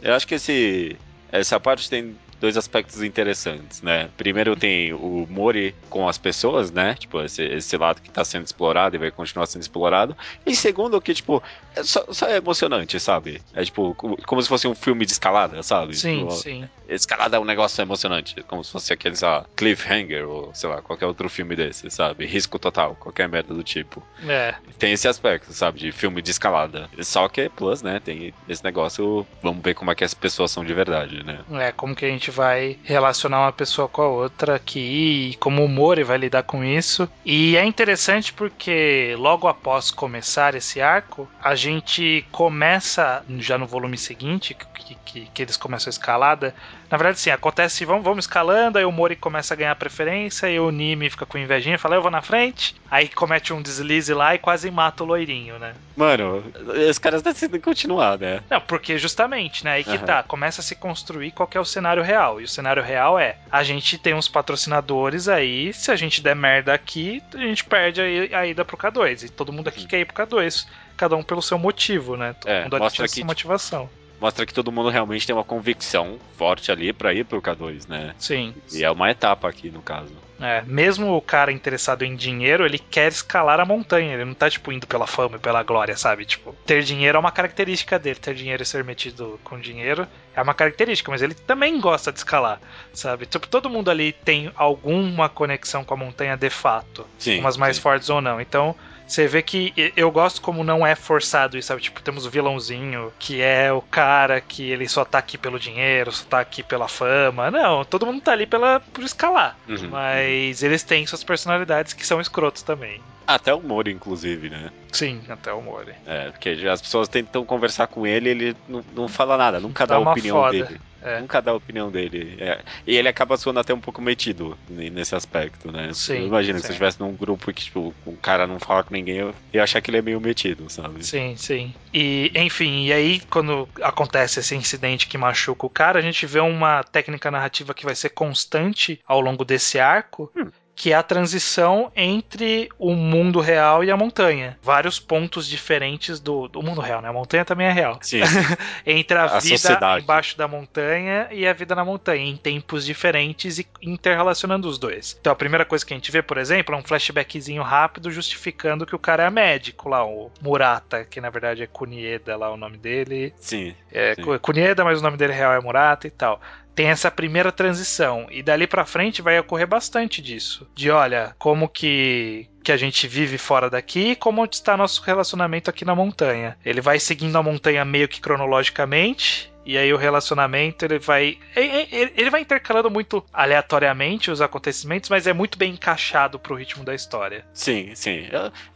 Eu acho que esse essa parte tem dois aspectos interessantes, né? Primeiro tem o Mori com as pessoas, né? Tipo, esse, esse lado que tá sendo explorado e vai continuar sendo explorado. E segundo, que, tipo, é só, só é emocionante, sabe? É tipo, como se fosse um filme de escalada, sabe? Sim, tipo, sim. Escalada é um negócio emocionante, como se fosse aquele, sei lá, Cliffhanger ou, sei lá, qualquer outro filme desse, sabe? Risco total, qualquer merda do tipo. É. Tem esse aspecto, sabe? De filme de escalada. Só que, plus, né? Tem esse negócio, vamos ver como é que as pessoas são de verdade, né? É, como que a gente vai relacionar uma pessoa com a outra aqui e como o Mori vai lidar com isso. E é interessante porque logo após começar esse arco, a gente começa já no volume seguinte, que, que, que eles começam a escalada, na verdade, sim, acontece, vamos, vamos escalando, aí o Mori começa a ganhar preferência, e o Nimi fica com invejinha, fala, eu vou na frente, aí comete um deslize lá e quase mata o loirinho, né? Mano, os caras decidem continuar, né? Não, porque justamente, né, aí que uhum. tá, começa a se construir qual é o cenário real, e o cenário real é, a gente tem uns patrocinadores aí, se a gente der merda aqui, a gente perde a, a ida pro K2, e todo mundo aqui uhum. quer ir pro K2, cada um pelo seu motivo, né? Todo é, mundo mostra que, sua motivação mostra que todo mundo realmente tem uma convicção forte ali para ir pro K2, né? Sim. E é uma etapa aqui no caso. É, mesmo o cara interessado em dinheiro, ele quer escalar a montanha. Ele não tá, tipo, indo pela fama e pela glória, sabe? Tipo, ter dinheiro é uma característica dele. Ter dinheiro e ser metido com dinheiro é uma característica, mas ele também gosta de escalar, sabe? Tipo, todo mundo ali tem alguma conexão com a montanha de fato. Sim, umas mais sim. fortes ou não. Então, você vê que eu gosto como não é forçado isso, sabe? Tipo, temos o vilãozinho, que é o cara que ele só tá aqui pelo dinheiro, só tá aqui pela fama. Não, todo mundo tá ali pela, por escalar. Uhum, mas uhum. eles têm suas personalidades que são escrotos também. Até o Mori, inclusive, né? Sim, até o Mori. É, porque as pessoas tentam conversar com ele ele não, não fala nada, nunca dá, dá a opinião foda. dele. É. Nunca dá a opinião dele. É. E ele acaba soando até um pouco metido nesse aspecto, né? Sim, Imagina se eu estivesse num grupo que, tipo, o cara não fala com ninguém, eu ia achar que ele é meio metido, sabe? Sim, sim. E, enfim, e aí, quando acontece esse incidente que machuca o cara, a gente vê uma técnica narrativa que vai ser constante ao longo desse arco. Hum que é a transição entre o mundo real e a montanha. Vários pontos diferentes do, do mundo real, né? A montanha também é real. Sim. entre a, a vida sociedade. embaixo da montanha e a vida na montanha, em tempos diferentes e interrelacionando os dois. Então a primeira coisa que a gente vê, por exemplo, é um flashbackzinho rápido justificando que o cara é médico lá, o Murata, que na verdade é Kunieda lá o nome dele. Sim. É sim. Kunieda, mas o nome dele real é Murata e tal tem essa primeira transição e dali para frente vai ocorrer bastante disso. De olha, como que que a gente vive fora daqui e como está nosso relacionamento aqui na montanha. Ele vai seguindo a montanha meio que cronologicamente e aí o relacionamento ele vai. Ele vai intercalando muito aleatoriamente os acontecimentos, mas é muito bem encaixado pro ritmo da história. Sim, sim.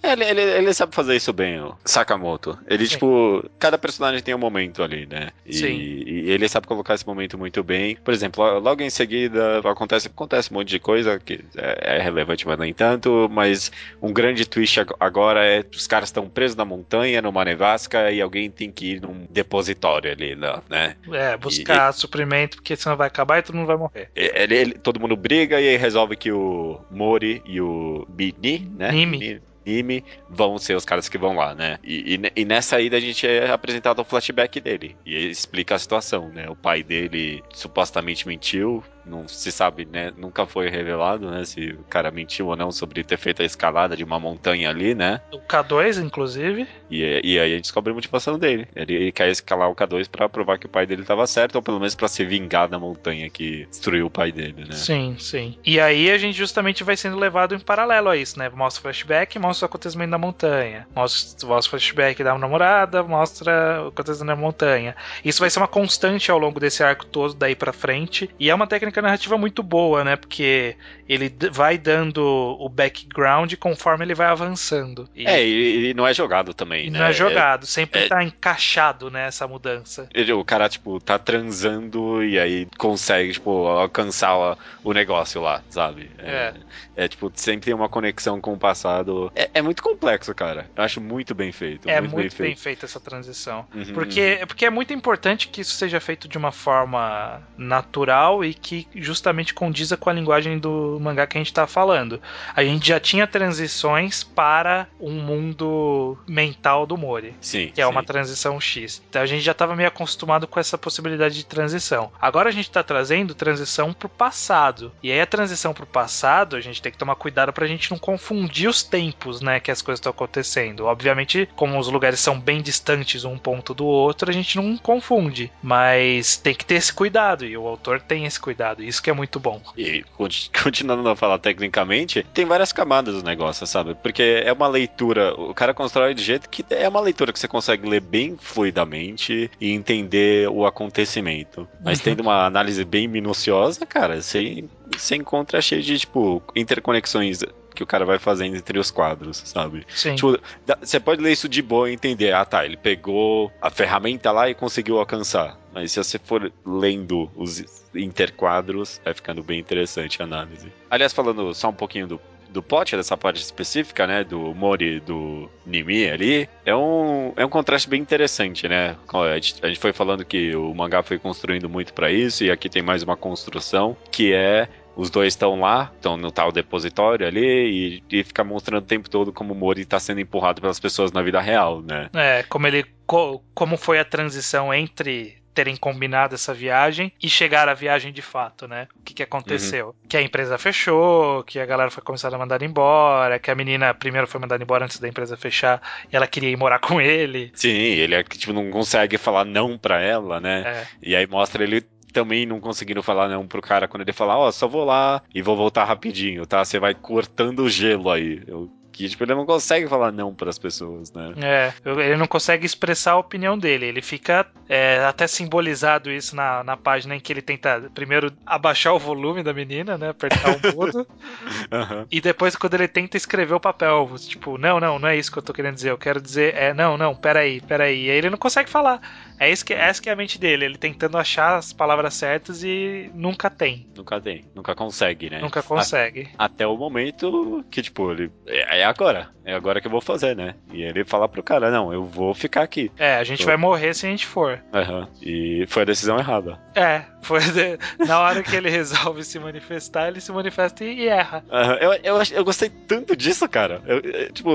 Ele, ele, ele sabe fazer isso bem, o Sakamoto. Ele, sim. tipo, cada personagem tem um momento ali, né? E, sim. e ele sabe colocar esse momento muito bem. Por exemplo, logo em seguida acontece, acontece um monte de coisa que é, é relevante, mas nem tanto. Mas um grande twist agora é os caras estão presos na montanha, numa nevasca, e alguém tem que ir num depositório ali, né? Né? É, buscar e, suprimento, porque senão vai acabar e todo mundo vai morrer. Ele, ele, todo mundo briga e aí resolve que o Mori e o Bini, né? Nimi. Nimi vão ser os caras que vão lá, né? E, e, e, nessa ida a gente é apresentado o flashback dele. E ele explica a situação, né? O pai dele supostamente mentiu, não se sabe, né? Nunca foi revelado, né? Se o cara mentiu ou não sobre ter feito a escalada de uma montanha ali, né? O K2, inclusive. E, e aí a gente descobre a motivação dele. Ele, ele quer escalar o K2 para provar que o pai dele estava certo, ou pelo menos para se vingar da montanha que destruiu o pai dele, né? Sim, sim. E aí a gente justamente vai sendo levado em paralelo a isso, né? Mostra o flashback, mostra o acontecimento da montanha. Mostra, mostra o flashback da namorada, mostra o acontecimento da montanha. Isso vai ser uma constante ao longo desse arco todo, daí para frente. E é uma técnica dinâmica narrativa muito boa, né? Porque ele vai dando o background conforme ele vai avançando. E... É, e, e não é jogado também, né? Não é jogado, sempre é... tá encaixado nessa né, mudança. Ele, o cara, tipo, tá transando e aí consegue, tipo, alcançar o, o negócio lá, sabe? É. é. é. tipo, sempre tem uma conexão com o passado. É, é, muito complexo, cara. Eu acho muito bem feito. É muito, muito bem, bem feita essa transição. Uhum, porque, uhum. porque é muito importante que isso seja feito de uma forma natural e que justamente condiza com a linguagem do mangá que a gente tá falando. A gente já tinha transições para um mundo mental do Mori. Sim. Que é sim. uma transição X. Então a gente já estava meio acostumado com essa possibilidade de transição. Agora a gente está trazendo transição pro passado. E aí a transição pro passado, a gente tem que tomar cuidado pra gente não confundir os tempos, né, que as coisas estão acontecendo. Obviamente, como os lugares são bem distantes um ponto do outro, a gente não confunde. Mas tem que ter esse cuidado. E o autor tem esse cuidado. Isso que é muito bom. E continuando a falar tecnicamente, tem várias camadas do negócio, sabe? Porque é uma leitura, o cara constrói de jeito que é uma leitura que você consegue ler bem fluidamente e entender o acontecimento. Mas uhum. tendo uma análise bem minuciosa, cara, você, você encontra cheio de, tipo, interconexões que o cara vai fazendo entre os quadros, sabe? Sim. Tipo, você pode ler isso de boa e entender, ah tá, ele pegou a ferramenta lá e conseguiu alcançar. Mas se você for lendo os interquadros, vai ficando bem interessante a análise. Aliás, falando só um pouquinho do do plot, dessa parte específica, né, do Mori do Nimi ali, é um, é um contraste bem interessante, né? A gente, a gente foi falando que o mangá foi construindo muito para isso, e aqui tem mais uma construção, que é os dois estão lá, estão no tal depositório ali, e, e fica mostrando o tempo todo como o Mori está sendo empurrado pelas pessoas na vida real, né? É, como ele. Co, como foi a transição entre terem combinado essa viagem e chegar à viagem de fato, né? O que, que aconteceu? Uhum. Que a empresa fechou, que a galera foi começar a mandar embora, que a menina primeiro foi mandada embora antes da empresa fechar e ela queria ir morar com ele. Sim, ele é que tipo, não consegue falar não pra ela, né? É. E aí mostra ele também não conseguindo falar não pro cara quando ele falar, ó, oh, só vou lá e vou voltar rapidinho, tá? Você vai cortando o gelo aí. Eu Que, tipo, ele não consegue falar não pras pessoas, né? É, ele não consegue expressar a opinião dele. Ele fica é, até simbolizado isso na, na página em que ele tenta primeiro abaixar o volume da menina, né? Apertar o mudo. Aham. e depois, quando ele tenta escrever o papel, tipo, não, não, não é isso que eu tô querendo dizer. Eu quero dizer, é, não, não, peraí, peraí. E aí ele não consegue falar. É isso que, essa que é a mente dele, ele tentando achar as palavras certas e nunca tem. Nunca tem, nunca consegue, né? Nunca consegue. A- até o momento que, tipo, ele. É é agora. É agora que eu vou fazer, né? E ele fala pro cara, não, eu vou ficar aqui. É, a gente vai morrer se a gente for. Aham. E foi a decisão errada. É, foi de- na hora que ele resolve se manifestar, ele se manifesta e, e erra. Aham, Eu, eu, eu gostei tanto disso, cara. Eu- eu- tipo,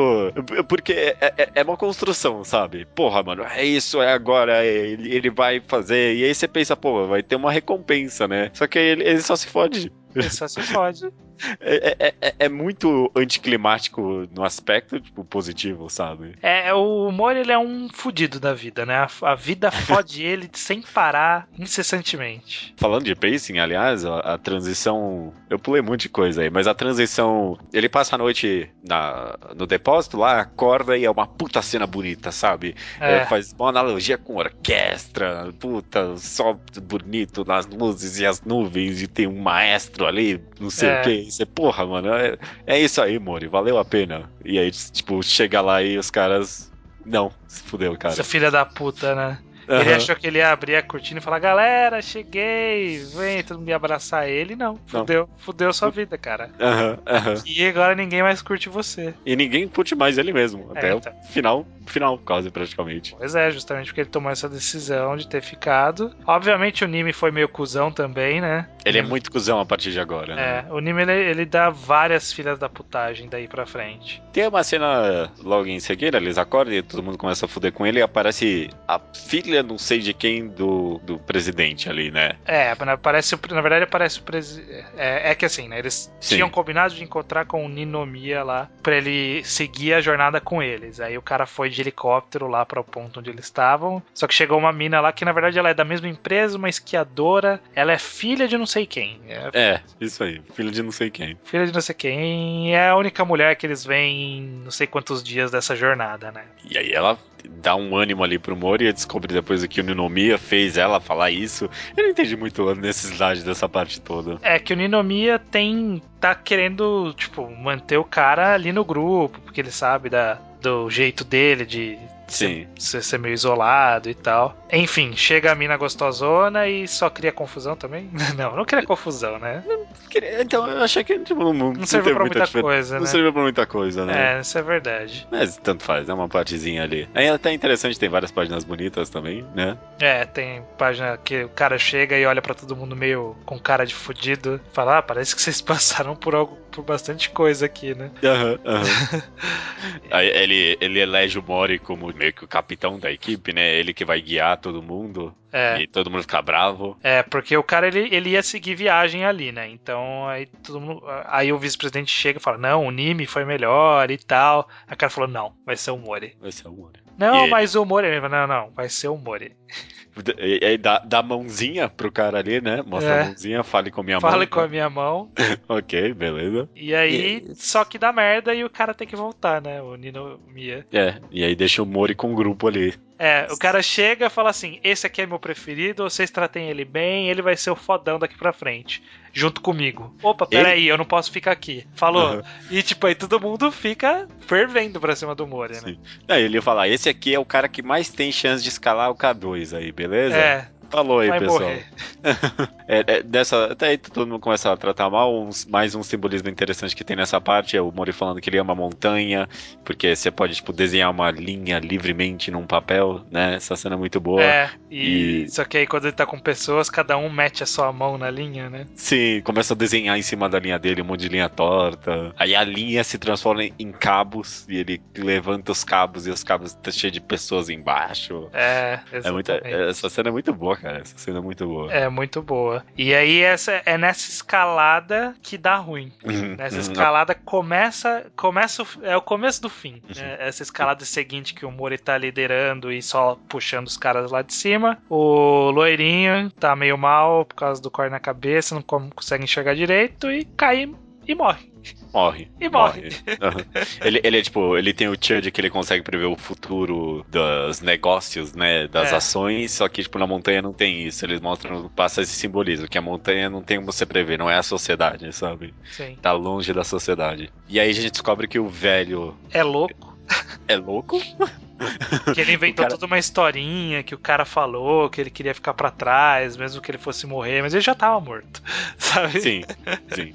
porque é, é- é uma construção, sabe? Porra, mano, é isso, é agora, é- ele, ele vai fazer. E aí você pensa, pô, vai ter uma recompensa, né? Só que ele, ele só se fode. Ele só se pode. É, é- é- é muito anticlimático no aspecto, tipo, positivo, sabe? É, é, o humor ele é um fudido da vida, né? A, a vida fode ele sem parar incessantemente. Falando de pacing, aliás, a, a transição. Eu pulei um monte de coisa aí, mas a transição. Ele passa a noite na, no depósito lá, acorda e é uma puta cena bonita, sabe? É, É, faz uma analogia com orquestra, puta, sol bonito nas luzes e as nuvens, e tem um maestro ali, não sei É. o que. Você, porra, mano, é, é isso aí, Mori, valeu a pena. E aí, tipo, chega lá e os caras. Não, se fudeu, cara. essa filha da puta, né? Ele Aham. achou que ele ia abrir a cortina e falar: Galera, cheguei, vem, todo mundo ia abraçar ele. Não, fudeu, fudeu sua vida, cara. Aham, aham. E agora ninguém mais curte você. E ninguém curte mais ele mesmo, É, até então. o final, final, quase praticamente. Pois é, justamente porque ele tomou essa decisão de ter ficado. Obviamente o Nimi foi meio cuzão também, né? Ele é muito cuzão a partir de agora, né? É, o Nimi ele, ele dá várias filhas da putagem daí pra frente. Tem uma cena logo em seguida, eles acordam e todo mundo começa a fuder com ele e aparece a filha não sei de quem do, do presidente ali, né? É, na- parece, na verdade parece o presidente. É, é que assim, né? Eles Sim. tinham combinado de encontrar com o Ninomiya lá pra ele seguir a jornada com eles. Aí o cara foi de helicóptero lá para o ponto onde eles estavam. Só que chegou uma mina lá que na verdade ela é da mesma empresa, uma esquiadora. Ela é filha de não sei quem. É É, isso aí, filho de não sei quem. filha de não sei quem. E é a única mulher que eles veem em não sei quantos dias dessa jornada, né? E aí ela dá um ânimo ali pro Mori e descobre depois que o Ninomiya fez ela falar isso. Eu não entendi muito a necessidade dessa parte toda. É que o Ninomiya tem. tá querendo, tipo, manter o cara ali no grupo, porque ele sabe da, do jeito dele de Sim. ser, ser meio isolado e tal. Enfim, chega a mina gostosona e só cria confusão também? Não, não cria confusão, né? Então eu achei que tipo, não, Não serviu pra muita difer- coisa, Não né? serviu pra muita coisa, né? É, isso é verdade. Mas tanto faz, é uma partezinha ali. É até interessante, tem várias páginas bonitas também, né? É, tem página que o cara chega e olha pra todo mundo meio com cara de fudido. Fala, ah, parece que vocês passaram por algo, por bastante coisa aqui, né? Aham, aham. Aí ele, ele elege o Mori como meio que o capitão da equipe, né? Ele que vai guiar todo mundo. É. E todo mundo fica bravo. É, porque o cara ele, ele ia seguir viagem ali, né? Então aí todo mundo, aí o vice-presidente chega e fala: "Não, o Nimi foi melhor e tal". O cara falou: "Não, vai ser o Mori". Vai ser o Mori. Não, E- mas o Mori, ele "Não, não, vai ser o Mori". E aí dá, dá a mãozinha pro cara ali, né? Mostra É. a mãozinha, fale com a minha mão. Fale com a minha mão. Ok, beleza. E aí, só que dá merda e o cara tem que voltar, né? O Nino Mia. É, e aí deixa o Mori com o grupo ali. É, o cara chega e fala assim: esse aqui é meu preferido, vocês tratem ele bem, ele vai ser o fodão daqui pra frente. Junto comigo. Opa, peraí, eu não posso ficar aqui. Falou. Aham. E tipo, aí todo mundo fica fervendo pra cima do Mori, né? Sim. Aí ele fala: esse aqui é o cara que mais tem chance de escalar o K2 aí, beleza? É, Falou aí, vai pessoal. É, é, dessa, até aí todo mundo começa a tratar mal. uns- mais um simbolismo interessante que tem nessa parte é o Mori falando que ele ama montanha, porque você pode tipo, desenhar uma linha livremente num papel, né? Essa cena é muito boa. É, e, E- só que aí quando ele tá com pessoas, cada um mete a sua mão na linha, né? Sim, começa a desenhar em cima da linha dele um monte de linha torta. Aí a linha se transforma em cabos e ele levanta os cabos e os cabos estão cheios de pessoas embaixo. É, É exatamente. essa cena é muito boa, cara. Essa cena é muito boa. É muito boa. E aí essa é nessa escalada que dá ruim. Uhum, Nessa uhum. escalada começa, começa o- é o começo do fim. né? Essa escalada seguinte que o Mori tá liderando e só puxando os caras lá de cima. O loirinho tá meio mal por causa do corte na cabeça, não consegue enxergar direito e cai e morre. Morre. E morre. Uhum. Ele, ele é tipo, ele tem o Chud que ele consegue prever o futuro dos negócios, né? Das É. ações, só que, tipo, na montanha não tem isso. Eles mostram, passa esse simbolismo, que a montanha não tem como você prever, não é a sociedade, sabe? Sim. Tá longe da sociedade. E aí a gente descobre que o velho É louco. é louco. Que ele inventou cara- toda uma historinha que o cara falou, que ele queria ficar pra trás, mesmo que ele fosse morrer, mas ele já tava morto. Sabe? Sim, sim.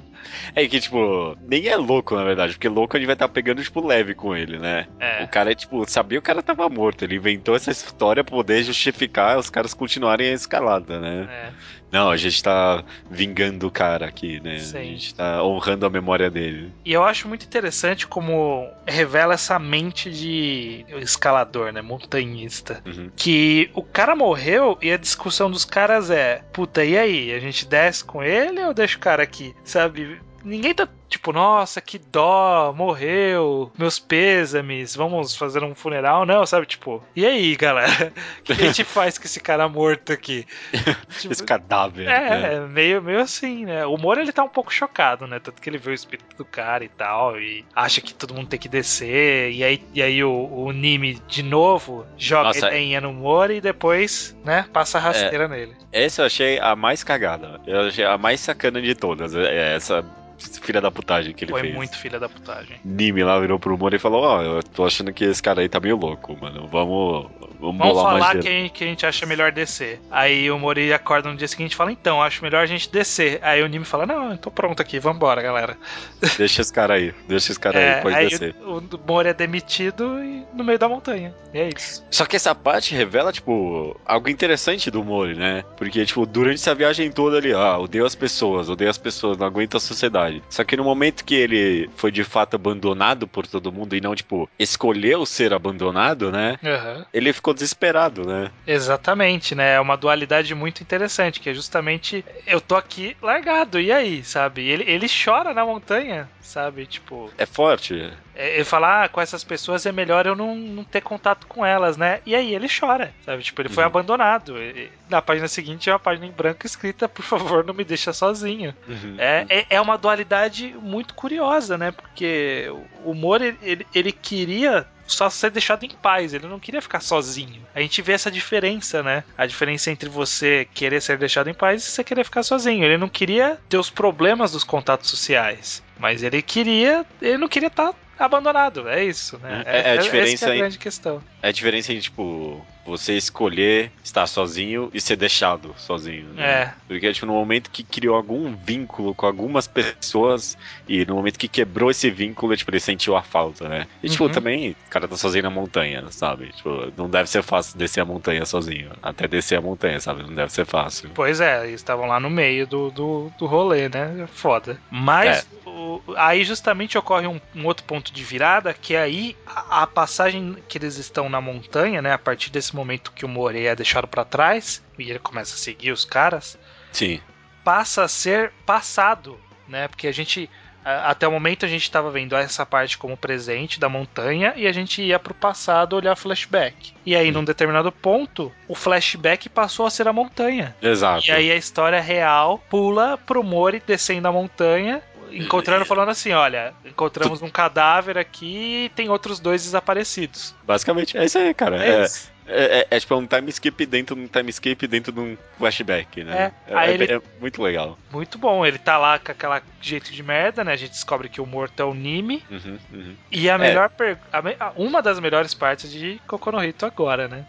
É que, tipo, nem é louco, na verdade, porque louco a gente vai estar pegando, tipo, leve com ele, né? É. O cara é, tipo, sabia que o cara tava morto. Ele inventou essa história pra poder justificar os caras continuarem a escalada, né? É. Não, a gente tá vingando o cara aqui, né? Sim. A gente tá honrando a memória dele. E eu acho muito interessante como revela essa mente de escalador, né? Montanhista. Uhum. Que o cara morreu e a discussão dos caras é: puta, e aí? A gente desce com ele ou deixa o cara aqui? Sabe? Ninguém tá tipo, nossa, que dó, morreu, meus pêsames, vamos fazer um funeral. Não, sabe? Tipo, e aí, galera? O que a gente faz com esse cara morto aqui? Tipo, Esse cadáver. né? É, meio, meio assim, né? O Moro ele tá um pouco chocado, né? Tanto que ele vê o espírito do cara e tal, e acha que todo mundo tem que descer. E aí, e aí o, o Nimi de novo joga Nossa, ideinha no Moro e depois, né, passa a rasteira nele. Essa eu achei a mais cagada. Eu achei a mais sacana de todas. É essa filha da putagem que ele Foi fez. muito filha da putagem. Nimi lá virou pro Moro e falou: Ó, eu tô achando que esse cara aí tá meio louco, mano. Vamos. Vamos, Vamos falar gira." quem, que a gente acha melhor descer. Aí o Mori acorda no dia seguinte e fala: Então, acho melhor a gente descer. Aí o Nimi fala: Não, eu tô pronto aqui, vambora, galera. Deixa esse cara aí, deixa esse cara É, aí, pode aí descer. o, o Mori é demitido e- no meio da montanha. E é isso. Só que essa parte revela, tipo, algo interessante do Mori, né? Porque, tipo, durante essa viagem toda ali, ah, odeio as pessoas, odeio as pessoas, não aguento a sociedade. Só que no momento que ele foi de fato abandonado por todo mundo e não, tipo, escolheu ser abandonado, né? Aham. Ele ficou desesperado, né? Exatamente, né? É uma dualidade muito interessante, que é justamente eu tô aqui largado, e aí, sabe? Ele, ele chora na montanha, sabe? Tipo, É forte. É- ele fala, ah, com essas pessoas é melhor eu não, não ter contato com elas, né? E aí ele chora, sabe? Tipo, ele foi Uhum. abandonado. E- Na página seguinte é uma página em branco escrita, por favor, não me deixa sozinho. É, é, é uma dualidade muito curiosa, né? Porque o humor, ele, ele, ele queria só ser deixado em paz, ele não queria ficar sozinho. A gente vê essa diferença, né? A diferença entre você querer ser deixado em paz e você querer ficar sozinho. Ele não queria ter os problemas dos contatos sociais, mas ele queria, ele não queria estar abandonado, é isso, né? É- é a essa diferença que é a em- grande questão. É a diferença entre, tipo, você escolher estar sozinho e ser deixado sozinho. Né? É. Porque, tipo, no momento que criou algum vínculo com algumas pessoas e no momento que quebrou esse vínculo, tipo, ele sentiu a falta, né? E, tipo, Uhum. também, o cara tá sozinho na montanha, sabe? Tipo, não deve ser fácil descer a montanha sozinho. Até descer a montanha, sabe? Não deve ser fácil. Pois é, eles estavam lá no meio do, do, do rolê, né? Foda. Mas o- aí justamente ocorre um, um outro ponto de virada, que é aí a, a passagem que eles estão na montanha, né? A partir desse momento que o Morei é deixado pra trás e ele começa a seguir os caras, Sim. passa a ser passado, né? Porque a gente até o momento a gente estava vendo essa parte como presente da montanha e a gente ia pro passado olhar flashback. E aí, num determinado ponto, o flashback passou a ser a montanha. Exato. E aí a história real pula pro Mori descendo a montanha, encontrando falando assim, olha, encontramos um cadáver aqui e tem outros dois desaparecidos. Basicamente, é isso aí, cara. É É, isso. É, é- é, tipo um time skip dentro de um time skip dentro de um flashback, né? É, aí ele- é muito legal. Muito bom, ele tá lá com aquela jeito de merda, né? A gente descobre que o morto é o Nimi. Uhum, uhum. E a melhor per... a uma das melhores partes de Kokonohito agora, né?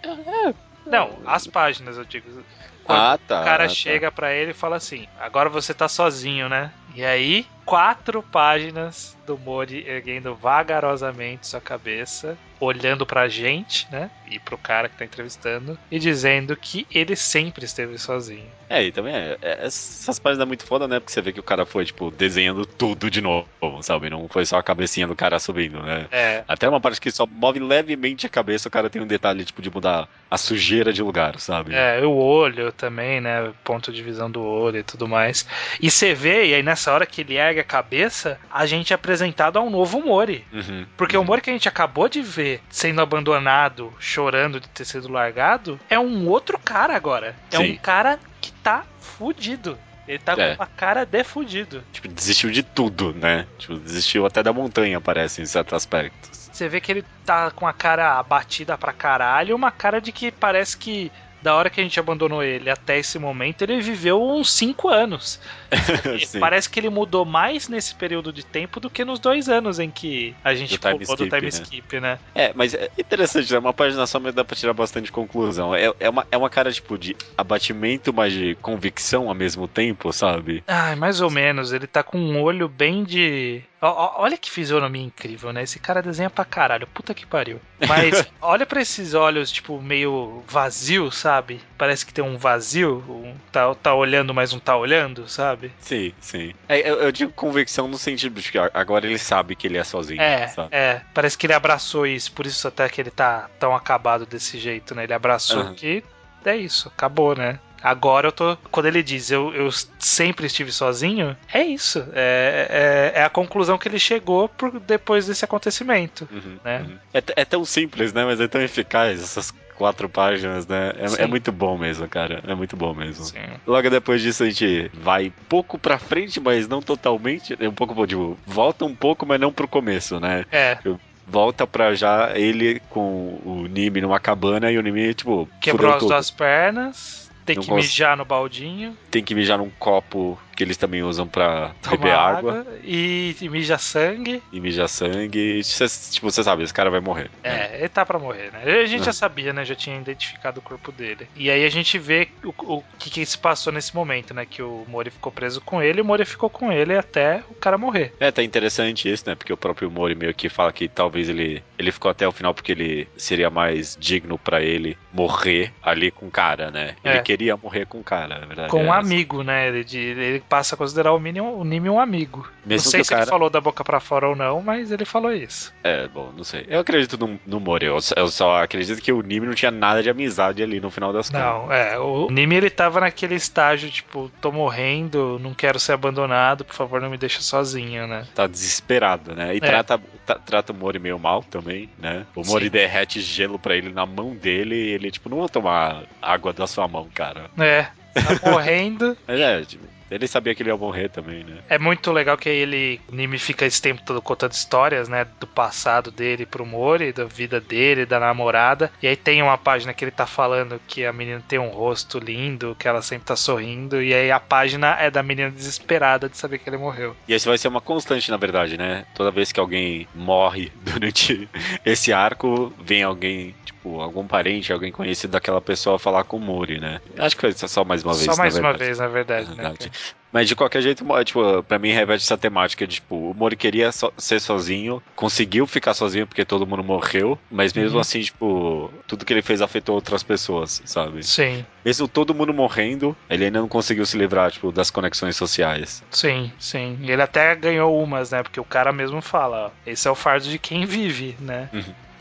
Não, as páginas, eu digo. Quando Ah, tá. o cara ah, tá. chega pra ele e fala assim: agora você tá sozinho, né? E aí, quatro páginas do Mori erguendo vagarosamente sua cabeça, olhando pra gente, né? E pro cara que tá entrevistando, e dizendo que ele sempre esteve sozinho. É, e também é, é- essas páginas é muito foda, né? Porque você vê que o cara foi, tipo, desenhando tudo de novo, sabe? Não foi só a cabecinha do cara subindo, né? É. Até uma parte que só move levemente a cabeça, o cara tem um detalhe, tipo, de mudar a sujeira de lugar, sabe? É, o olho também, né? Ponto de visão do olho e tudo mais. E você vê, e aí nessa hora que ele ergue a cabeça, a gente é apresentado a um novo Mori. Uhum. Porque o Mori que a gente acabou de ver sendo abandonado, chorando de ter sido largado, é um outro cara agora. É Sim. um cara que tá fudido. Ele tá É. com a cara de fudido. Tipo, desistiu de tudo, né? Tipo, desistiu até da montanha, parece, em certos aspectos. Você vê que ele tá com a cara abatida pra caralho, uma cara de que parece que da hora que a gente abandonou ele até esse momento, ele viveu uns 5 anos. Parece que ele mudou mais nesse período de tempo do que nos dois anos em que a gente Do time pulou do skip, time né? skip, né? É, mas é interessante, né? Uma página só, mas dá pra tirar bastante conclusão. É, é, uma, é uma cara, tipo, de abatimento, mas de convicção ao mesmo tempo, sabe? Ai, mais ou menos. Ele tá com um olho bem de. Olha que fisionomia incrível, né? Esse cara desenha pra caralho. Puta que pariu. Mas olha pra esses olhos, tipo, meio vazio, sabe? Parece que tem um vazio. Um tá, tá olhando, mas não tá olhando, sabe? Sim, sim. É, eu, eu digo convicção no sentido de que agora ele sabe que ele é sozinho, É, sabe? é. Parece que ele abraçou isso. Por isso até que ele tá tão acabado desse jeito, né? Ele abraçou Aham. que é isso. Acabou, né? Agora eu tô. Quando ele diz eu, eu sempre estive sozinho, é isso. É, é, é a conclusão que ele chegou por, depois desse acontecimento. Uhum, né? uhum. É, é tão simples, né? Mas é tão eficaz essas quatro páginas, né? É, é muito bom mesmo, cara. É muito bom mesmo. Sim. Logo depois disso a gente vai pouco pra frente, mas não totalmente. É um pouco, tipo, volta um pouco, mas não pro começo, né? É, Volta pra já ele com o Nimi numa cabana e o Nimi, tipo, quebrou as tudo. duas pernas, tem Não que mijar no baldinho, Tem que mijar num copo que eles também usam pra tomar beber água. água, e, e mija sangue. E mijar sangue. Cê- tipo, você sabe, esse cara vai morrer. né? É, ele tá pra morrer, né? A gente É. já sabia, né? Já tinha identificado o corpo dele. E aí a gente vê o, o que, que se passou nesse momento, né? Que o Mori ficou preso com ele e o Mori ficou com ele até o cara morrer. É, tá interessante isso, né? Porque o próprio Mori meio que fala que talvez ele, ele ficou até o final porque ele seria mais digno pra ele morrer ali com o cara, né? Ele É. queria morrer com o cara, na verdade. Com é um essa. amigo, né? Ele, ele passa a considerar o, Mini, o Nimi um amigo. Mesmo não sei se ele cara- falou da boca pra fora ou não, mas ele falou isso. É, bom, não sei. Eu acredito no, no Mori. Eu, só- eu só acredito que o Nimi não tinha nada de amizade ali no final das contas. Não, é. O Nimi ele tava naquele estágio, tipo, tô morrendo, não quero ser abandonado, por favor, não me deixa sozinho, né? Tá desesperado, né? E É. trata, tra- trata o Mori meio mal também, né? O Mori Sim. derrete gelo pra ele na mão dele e ele, tipo, não vou tomar água da sua mão, cara. É. Tá morrendo. Mas é, tipo, ele sabia que ele ia morrer também, né? É muito legal que ele, Nimi fica esse tempo todo contando histórias, né, do passado dele pro Mori, da vida dele, da namorada. E aí tem uma página que ele tá falando que a menina tem um rosto lindo, que ela sempre tá sorrindo. E aí a página é da menina desesperada de saber que ele morreu. E esse vai ser uma constante, na verdade, né? Toda vez que alguém morre durante esse arco, vem alguém, tipo, algum parente, alguém conhecido daquela pessoa falar com o Mori, né? Acho que foi só mais uma vez. Só mais uma vez, na verdade, né? Verdade. cara? Mas de qualquer jeito, tipo, pra mim reveste essa temática de, tipo, o Mori queria so- ser sozinho, conseguiu ficar sozinho porque todo mundo morreu, mas mesmo Uhum. assim, tipo, tudo que ele fez afetou outras pessoas, sabe? Sim, Mesmo todo mundo morrendo, ele ainda não conseguiu se livrar, tipo, das conexões sociais. sim, sim. E ele até ganhou umas, né? Porque o cara mesmo fala, esse é o fardo de quem vive, né?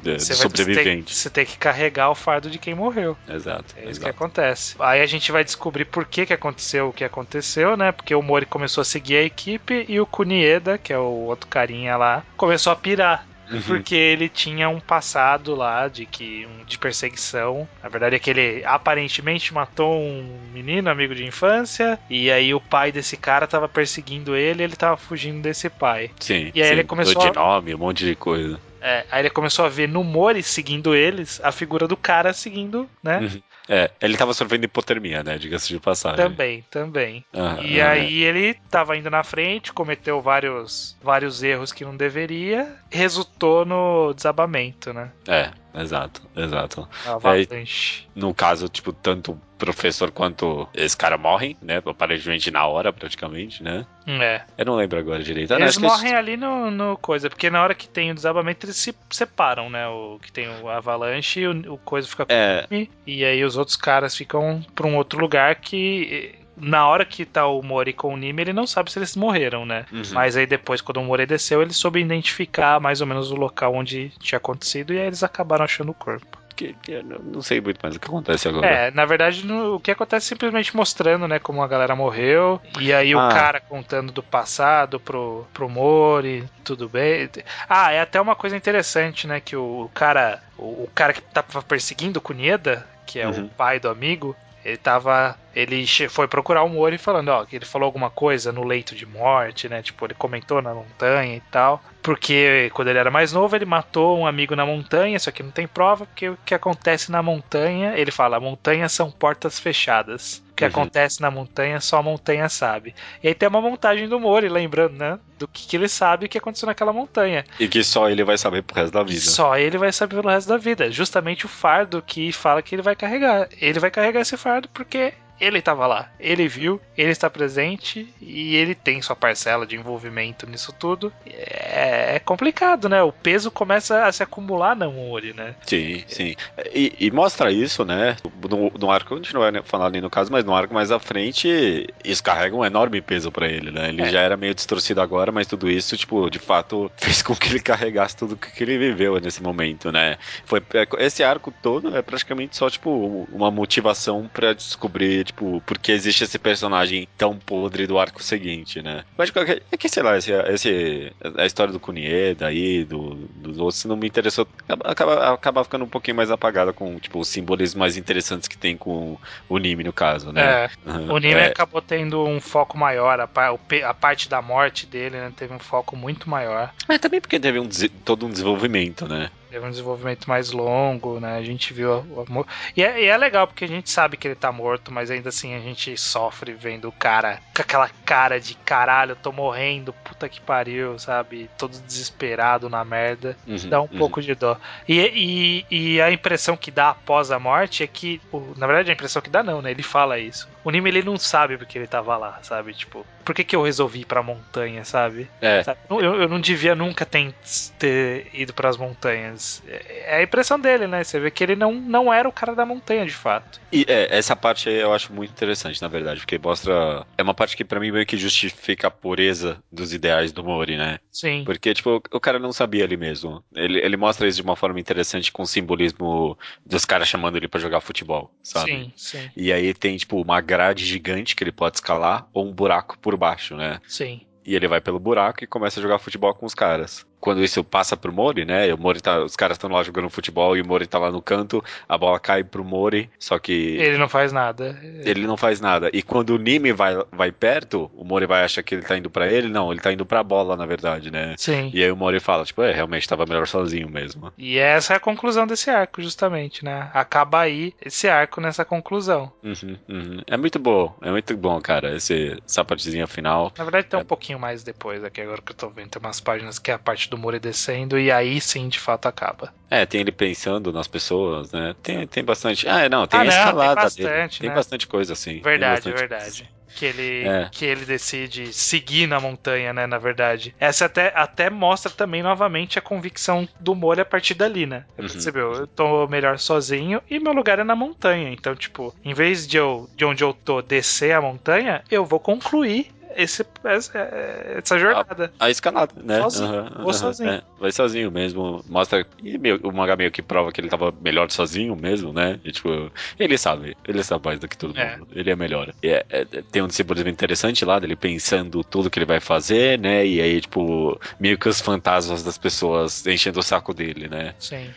De, de sobrevivente. você tem que carregar o fardo de quem morreu. Exato. É isso que exato. acontece. Aí a gente vai descobrir por que, que aconteceu o que aconteceu, né? Porque o Mori começou a seguir a equipe e o Kunieda, que é o outro carinha lá, começou a pirar. Uhum. Porque ele tinha um passado lá de que um- de perseguição. Na verdade é que ele aparentemente matou um menino, amigo de infância, e aí o pai desse cara tava perseguindo ele, e ele tava fugindo desse pai. Sim. E aí sim. ele começou De nome, um monte de coisa. É, aí ele começou a ver no Mori seguindo eles a figura do cara seguindo, né? Uhum. É, ele tava sofrendo hipotermia, né? Diga-se de passagem. Também, também. Aham, E aham. aí ele tava indo na frente, cometeu vários, vários erros que não deveria, resultou no desabamento, né? É, exato, exato. A avalanche. No caso, tipo, tanto o professor quanto esse cara morrem, né? Aparentemente na hora, praticamente, né? É. Eu não lembro agora direito. Ah, Eles morrem ali no, no coisa, porque na hora que tem o desabamento eles se separam, né? O que tem o avalanche e o, o coisa fica com É, ele, e aí os outros caras ficam pra um outro lugar que na hora que tá o Mori com o Nimi, ele não sabe se eles morreram, né? Uhum. Mas aí depois, quando o Mori desceu, ele soube identificar mais ou menos o local onde tinha acontecido e aí eles acabaram achando o corpo. que, não sei muito mais o que acontece agora. É, na verdade, no- o que acontece é simplesmente mostrando, né, como a galera morreu. E aí o Ah. cara contando do passado pro, pro Mori, tudo bem. Ah, é até uma coisa interessante, né, que o cara, o, o cara que tava perseguindo o Kunieda, que é o Uhum. pai do amigo, Ele tava. Ele foi procurar o Mori falando, ó, que ele falou alguma coisa no leito de morte, né? Tipo, ele comentou na montanha e tal. Porque quando ele era mais novo, ele matou um amigo na montanha, só que não tem prova, porque o que acontece na montanha, ele fala, montanhas são portas fechadas. O que uhum. acontece na montanha, só a montanha sabe. E aí tem uma montagem do Mori, lembrando, né? Do que, que ele sabe o que aconteceu naquela montanha. E que só ele vai saber pro resto da vida. Só ele vai saber pelo resto da vida. Justamente o fardo que fala que ele vai carregar. Ele vai carregar esse fardo porque ele estava lá, ele viu, ele está presente e ele tem sua parcela de envolvimento nisso tudo. É, é complicado, né? O peso começa a se acumular na Mori, né? Sim, sim. E, e, mostra isso, né? No, no arco, a gente não vai falar ali no caso, mas no arco mais à frente, isso carrega um enorme peso para ele, né? Ele é. já era meio distorcido agora, mas tudo isso, tipo, de fato, fez com que ele carregasse tudo que ele viveu nesse momento, né? Foi, é, esse arco todo é praticamente só, tipo, uma motivação para descobrir tipo, porque existe esse personagem tão podre do arco seguinte, né? Mas é que, sei lá, esse, esse, a história do Kunieda aí, do, dos outros, não me interessou. Acaba, acaba ficando um pouquinho mais apagada com, tipo, os simbolismos mais interessantes que tem com o Nime, no caso, né? É, o Nime é. acabou tendo um foco maior, a, a, parte da morte dele, né? Teve um foco muito maior. É, também porque teve um, todo um desenvolvimento, né? Teve um desenvolvimento mais longo, né? A gente viu o amor. E é, e é, legal porque a gente sabe que ele tá morto, mas ainda assim a gente sofre vendo o cara com aquela cara de caralho, eu tô morrendo, puta que pariu, sabe? Todo desesperado na merda. Uhum, dá um uhum. pouco de dó. E, e, e, a impressão que dá após a morte é que. Na verdade, a impressão que dá não, né? Ele fala isso. O Nime ele não sabe porque ele tava lá, sabe? Tipo, por que, que eu resolvi ir pra montanha, sabe? É. Sabe? Eu, eu não devia nunca ter, ter ido para as montanhas. É, é a impressão dele, né? Você vê que ele não, não era o cara da montanha de fato. E é, essa parte aí eu acho muito interessante, na verdade, porque mostra. É uma parte que para mim meio que justifica a pureza dos ideais do Mori, né? Sim. Porque, tipo, o cara não sabia ali mesmo. Ele, ele mostra isso de uma forma interessante com o simbolismo dos caras chamando ele para jogar futebol, sabe? Sim, sim. E aí tem, tipo, uma grade gigante que ele pode escalar ou um buraco por baixo, né? Sim. E ele vai pelo buraco e começa a jogar futebol com os caras quando isso passa pro Mori, né? O Mori tá, os caras estão lá jogando futebol e o Mori tá lá no canto, a bola cai pro Mori, só que ele não faz nada. Ele não faz nada. E quando o Nimi vai, vai perto, o Mori vai achar que ele tá indo para ele, não, ele tá indo pra bola, na verdade, né? Sim. E aí o Mori fala, tipo, é, realmente tava melhor sozinho mesmo. E essa é a conclusão desse arco, justamente, né? Acaba aí esse arco nessa conclusão. Uhum, uhum. É muito bom, é muito bom, cara, esse, essa partezinha final. Na verdade tem é... um pouquinho mais depois aqui, agora que eu tô vendo, tem umas páginas que é a parte do Mori descendo e aí sim de fato acaba. É, tem ele pensando nas pessoas, né? Tem, tem bastante. Ah, não, tem ah, a escalada tem bastante, dele. Tem né? bastante coisa assim. Verdade, verdade. Coisa. Que ele, é. que ele decide seguir na montanha, né? Na verdade. Essa até, até mostra também novamente a convicção do Mori a partir dali, né? Uhum. Percebeu? Eu tô melhor sozinho e meu lugar é na montanha. Então, tipo, em vez de eu de onde eu tô descer a montanha, eu vou concluir esse, essa, essa jornada. A, a, escalada, né? Sozinho. Uhum, Vou sozinho. É, vai sozinho mesmo. Mostra. E meio, o mangá meio que prova que ele tava melhor sozinho mesmo, né? E, tipo, ele sabe. Ele sabe mais do que todo é. mundo. Ele é melhor. É, é, tem um simbolismo interessante lá dele pensando tudo que ele vai fazer, né? E aí, tipo, meio que os fantasmas das pessoas enchendo o saco dele, né? Sim.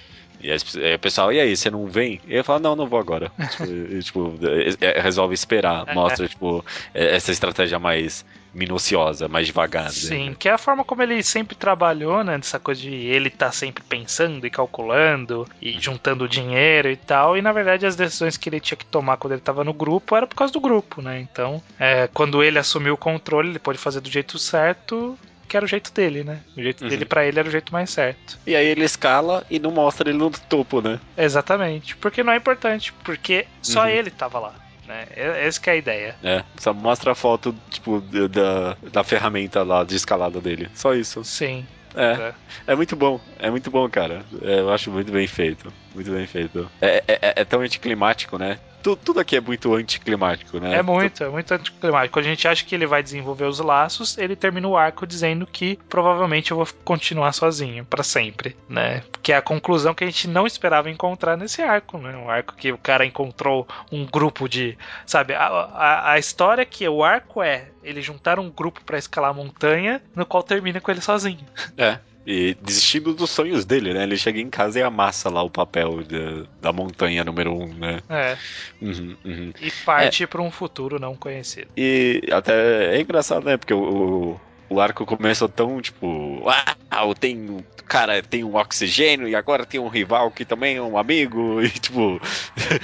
E aí o pessoal, e aí, você não vem? E eu falo, não, não vou agora. tipo, tipo é, é, resolve esperar. Mostra, tipo, é, essa estratégia mais minuciosa, mais devagar. Né? Sim, né? que é a forma como ele sempre trabalhou, né? Dessa coisa de ele tá sempre pensando e calculando e juntando dinheiro e tal. E na verdade as decisões que ele tinha que tomar quando ele tava no grupo era por causa do grupo, né? Então, é, quando ele assumiu o controle, ele pode fazer do jeito certo que era o jeito dele, né? O jeito uhum. dele para ele era o jeito mais certo. E aí ele escala e não mostra ele no topo, né? Exatamente. Porque não é importante, porque só uhum. ele tava lá. Né? Essa que é a ideia. É, só mostra a foto, tipo, da, da ferramenta lá de escalada dele. Só isso. Sim. É, é, é muito bom, é muito bom, cara. É, eu acho muito bem feito, muito bem feito. É, é, é, é tão anticlimático, né? Tudo, tudo aqui é muito anticlimático, né? É muito, é muito anticlimático. Quando a gente acha que ele vai desenvolver os laços, ele termina o arco dizendo que provavelmente eu vou continuar sozinho para sempre, né? Que é a conclusão que a gente não esperava encontrar nesse arco, né? Um arco que o cara encontrou um grupo de, sabe? A, a, a história que o arco é ele juntar um grupo para escalar a montanha, no qual termina com ele sozinho. É. E desistindo dos sonhos dele, né? Ele chega em casa e amassa lá o papel da, da montanha número um, né? É. Uhum, uhum. E parte é. para um futuro não conhecido. E até é engraçado, né? Porque o, o arco começa tão tipo. Ah, tem. Cara, tem um oxigênio e agora tem um rival que também é um amigo. E tipo.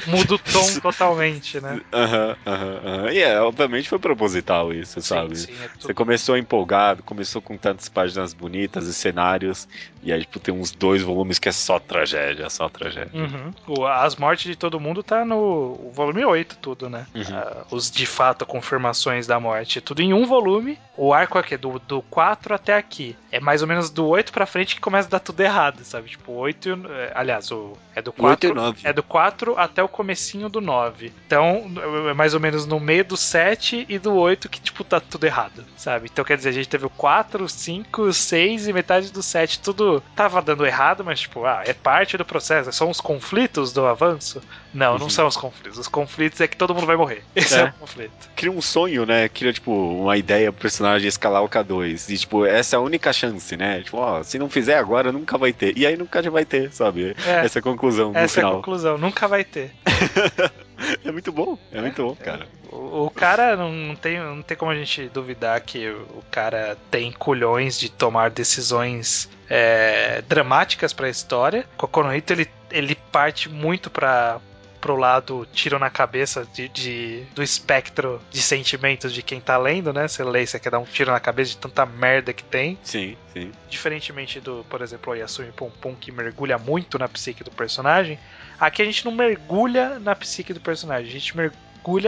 Muda o tom totalmente, né? Aham, aham, aham. E é, obviamente foi proposital isso, sim, sabe? Sim, é. Você começou empolgado, começou com tantas páginas bonitas e cenários. E aí, tipo, tem uns dois volumes que é só tragédia, só tragédia. Uhum. As mortes de todo mundo tá no volume 8, tudo, né? Uhum. Uh, os de fato confirmações da morte. Tudo em um volume. O arco aqui, do do, 4 até aqui. É mais ou menos do 8 pra frente que começa a dar tudo errado, sabe? Tipo, 8 e, é, Aliás, o, é do 4. 8 e 9. É do 4 até o comecinho do 9. Então, é mais ou menos no meio do 7 e do 8 que, tipo, tá tudo errado, sabe? Então quer dizer, a gente teve o 4, o 5, o 6 e metade do 7. Tudo tava dando errado, mas, tipo, ah, é parte do processo. São os conflitos do avanço. Não, uhum. não são os conflitos. Os conflitos é que todo mundo vai morrer. Esse é, é o conflito. Cria um sonho, né? Cria, tipo, uma ideia pro personagem escalar o K2. E, tipo, essa é a única chance, né? Tipo, ó, se não fizer agora, nunca vai ter. E aí nunca já vai ter, sabe? É, essa é a conclusão no essa final. Essa é a conclusão, nunca vai ter. é muito bom, é, é muito bom, cara. O, o, cara não tem, não tem como a gente duvidar que o cara tem culhões de tomar decisões é, dramáticas para a história. Kokono Hito ele, ele parte muito para pro lado tiro na cabeça de, de, do espectro de sentimentos de quem tá lendo, né? Você lê, você quer dar um tiro na cabeça de tanta merda que tem. Sim, sim. Diferentemente do, por exemplo, o Yasumi Pum, que mergulha muito na psique do personagem, aqui a gente não mergulha na psique do personagem, a gente mergulha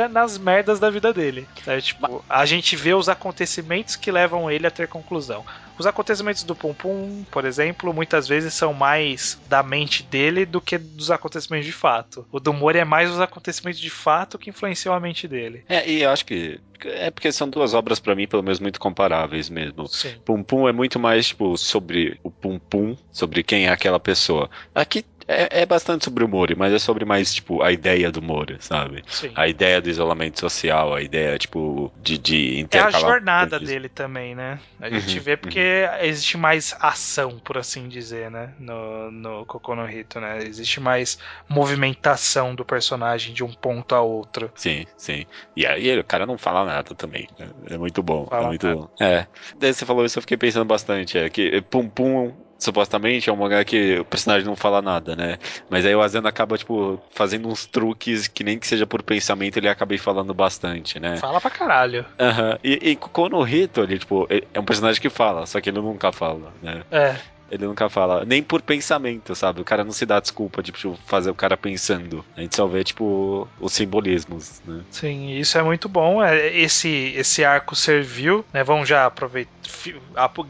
nas merdas da vida dele. Sabe? Tipo, a gente vê os acontecimentos que levam ele a ter conclusão. Os acontecimentos do Pum Pum, por exemplo, muitas vezes são mais da mente dele do que dos acontecimentos de fato. O do Mori é mais os acontecimentos de fato que influenciam a mente dele. É, e eu acho que é porque são duas obras para mim, pelo menos, muito comparáveis mesmo. Sim. Pum Pum é muito mais, tipo, sobre o Pum Pum, sobre quem é aquela pessoa. Aqui é, é, bastante sobre o Mori, mas é sobre mais, tipo, a ideia do Mori, sabe? Sim. A ideia do isolamento social, a ideia, tipo, de, de intercalar... É a jornada dele também, né? A gente uhum, vê porque uhum. existe mais ação, por assim dizer, né? No, no Kokono Hito, né? Existe mais movimentação do personagem de um ponto a outro. Sim, sim. E aí o cara não fala nada também. Né? É muito bom. Fala é muito nada. bom. É. Daí você falou isso, eu fiquei pensando bastante. É que Pum Pum supostamente é um mangá que o personagem não fala nada, né? Mas aí o Azendo acaba, tipo, fazendo uns truques que nem que seja por pensamento ele acaba falando bastante, né? Fala pra caralho. Aham. Uhum. E, e Kono Hito, ele, tipo, é um personagem que fala, só que ele nunca fala, né? É. Ele nunca fala, nem por pensamento, sabe? O cara não se dá desculpa de tipo, fazer o cara pensando. A gente só vê, tipo, os simbolismos, né? Sim, isso é muito bom. É, esse, esse arco serviu, né? Vamos já aproveitar,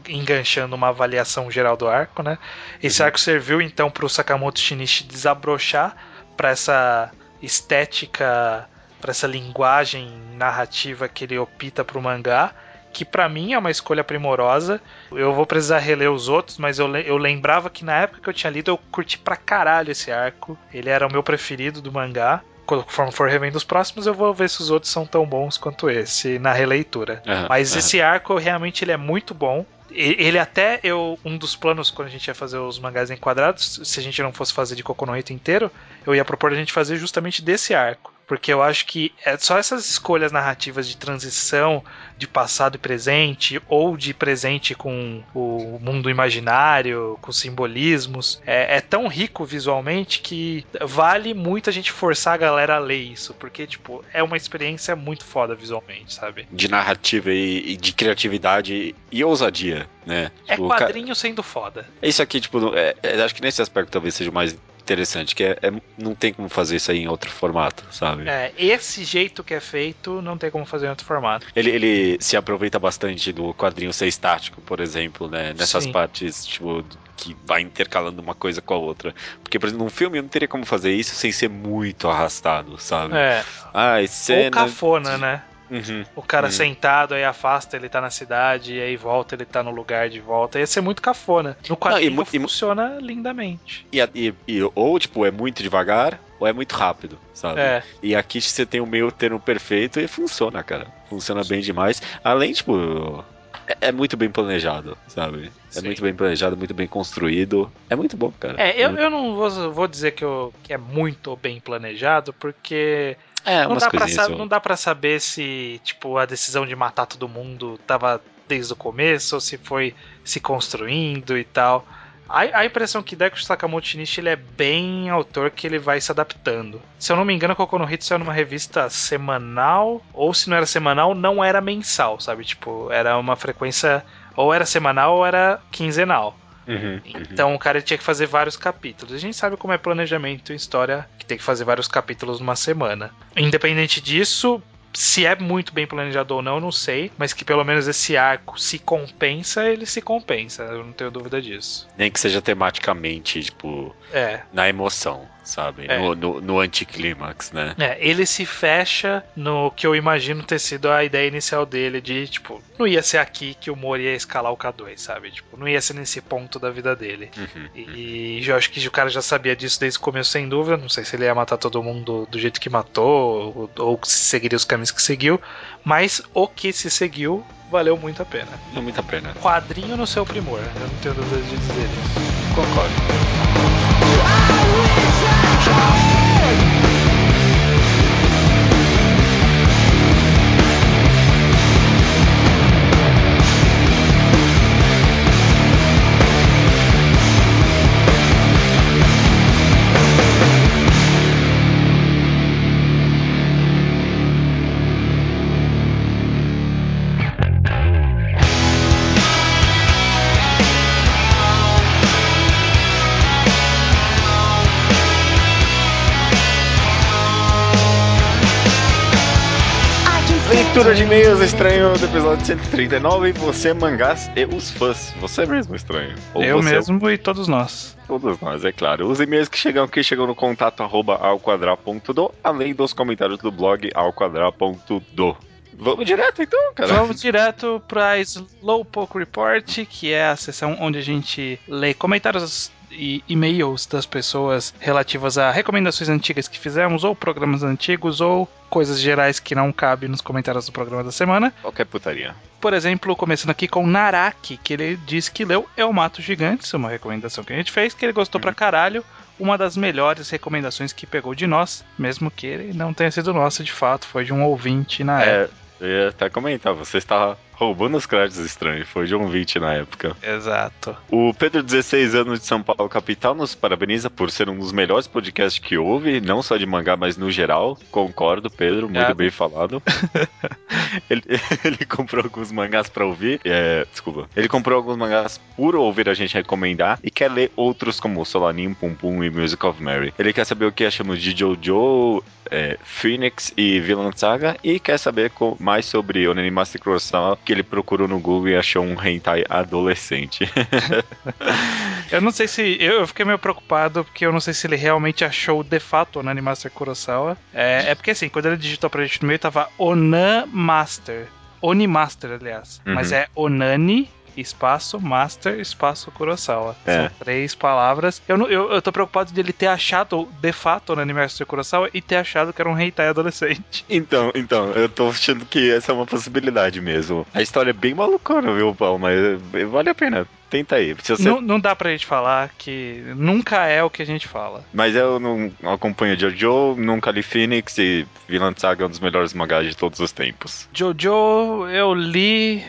enganchando uma avaliação geral do arco, né? Esse uhum. arco serviu, então, para o Sakamoto Shinichi desabrochar para essa estética, para essa linguagem narrativa que ele opta para o mangá que para mim é uma escolha primorosa. Eu vou precisar reler os outros, mas eu, eu lembrava que na época que eu tinha lido eu curti pra caralho esse arco. Ele era o meu preferido do mangá. Conforme for revendo os próximos, eu vou ver se os outros são tão bons quanto esse na releitura. Uhum, mas uhum. esse arco realmente ele é muito bom. Ele até eu um dos planos quando a gente ia fazer os mangás enquadrados, se a gente não fosse fazer de Kokono inteiro, eu ia propor a gente fazer justamente desse arco porque eu acho que é só essas escolhas narrativas de transição de passado e presente, ou de presente com o mundo imaginário, com simbolismos, é, é tão rico visualmente que vale muito a gente forçar a galera a ler isso, porque, tipo, é uma experiência muito foda visualmente, sabe? De narrativa e, e de criatividade e ousadia, né? É tipo, quadrinho ca... sendo foda. Isso aqui, tipo, é, é, acho que nesse aspecto talvez seja o mais interessante, que é, é, não tem como fazer isso aí em outro formato, sabe? É, esse jeito que é feito, não tem como fazer em outro formato. Ele, ele se aproveita bastante do quadrinho ser estático, por exemplo, né? Nessas Sim. partes, tipo, que vai intercalando uma coisa com a outra. Porque, por exemplo, num filme eu não teria como fazer isso sem ser muito arrastado, sabe? É. Ah, cena... Ou cafona, né? Uhum, o cara uhum. sentado, aí afasta, ele tá na cidade, e aí volta, ele tá no lugar de volta. Ia ser muito cafona. No quadrinho Não, e, funciona e, lindamente. E, e, e, ou, tipo, é muito devagar, ou é muito rápido, sabe? É. E aqui você tem o meio termo perfeito e funciona, cara. Funciona bem demais. Além, tipo, é, é muito bem planejado, sabe? É Sim. muito bem planejado, muito bem construído. É muito bom, cara. É, eu, eu não vou, vou dizer que, eu, que é muito bem planejado, porque É, não dá, pra sa- não dá pra saber se, tipo, a decisão de matar todo mundo tava desde o começo ou se foi se construindo e tal. A, a impressão que dá é que o Sakamoto Shinichi ele é bem autor que ele vai se adaptando. Se eu não me engano, Kokono no Hit saiu numa revista semanal, ou se não era semanal, não era mensal, sabe? Tipo, era uma frequência ou era semanal ou era quinzenal. Uhum, uhum. Então o cara tinha que fazer vários capítulos. A gente sabe como é planejamento em história, que tem que fazer vários capítulos numa semana. Independente disso, se é muito bem planejado ou não, eu não sei, mas que pelo menos esse arco se compensa, ele se compensa, eu não tenho dúvida disso. Nem que seja tematicamente, tipo, É, na emoção, sabe? É. No, no, no anticlímax, né? é, ele se fecha no que eu imagino ter sido a ideia inicial dele de, tipo, não ia ser aqui que o Mori ia escalar o K2, sabe? Tipo, não ia ser nesse ponto da vida dele. Uhum. E eu acho que o cara já sabia disso desde o começo, sem dúvida. Não sei se ele ia matar todo mundo do jeito que matou, ou, ou se seguiria os caminhos que seguiu. Mas o que se seguiu valeu muito a pena. É muito a pena. Quadrinho no seu primor, eu não tenho dúvida de dizer isso. Concordo. Leitura e-mails estranho do episódio 139. Você, mangás e os fãs. Você mesmo, estranho. Ou eu você, mesmo e todos nós. Todos nós, é claro. Os e-mails que chegam aqui chegam no contato arroba alquadra.do, além dos comentários do blog alquadra.do. Vamos direto então, cara. Vamos direto para Slowpoke Report, que é a seção onde a gente lê comentários e e-mails das pessoas relativas a recomendações antigas que fizemos, ou programas antigos, ou coisas gerais que não cabem nos comentários do programa da semana. Qualquer putaria. Por exemplo, começando aqui com Naraki, que ele disse que leu Eu Mato Gigantes, uma recomendação que a gente fez, que ele gostou pra caralho. Uma das melhores recomendações que pegou de nós, mesmo que ele não tenha sido nossa de fato, foi de um ouvinte na época. É, eu ia até comentar, você está roubando os créditos estranhos. Foi de um 20 na época. Exato. O Pedro, 16 anos de São Paulo, capital, nos parabeniza por ser um dos melhores podcasts que houve, não só de mangá, mas no geral. Concordo, Pedro, muito Obrigado. bem falado. ele, ele comprou alguns mangás pra ouvir. É, desculpa. Ele comprou alguns mangás por ouvir a gente recomendar e quer ler outros como Solanin, Pum Pum e Music of Mary. Ele quer saber o que achamos de Jojo, é, Phoenix e Villain Saga e quer saber mais sobre Onenimaster Kurosawa, que ele procurou no Google e achou um hentai adolescente. Eu não sei se. Eu, fiquei meio preocupado porque eu não sei se ele realmente achou de fato o Onani Master Kurosawa. É, é porque assim, quando ele digitou pra gente no meio, tava Onan Master. Oni Master, aliás. Uhum. Mas é Onani. Espaço, Master, espaço, Kurosawa. É. São três palavras. Eu, não, eu, eu tô preocupado de ele ter achado, de fato, o Onani Master Kurosawa e ter achado que era um hentai adolescente. Então, então, eu tô achando que essa é uma possibilidade mesmo. A história é bem malucona, viu, Paulo? Mas vale a pena. Tenta aí. Você... Não, não dá pra gente falar que nunca é o que a gente fala. Mas eu não acompanho Jojo, nunca li Phoenix e Villain Saga é um dos melhores mangás de todos os tempos. Jojo eu li,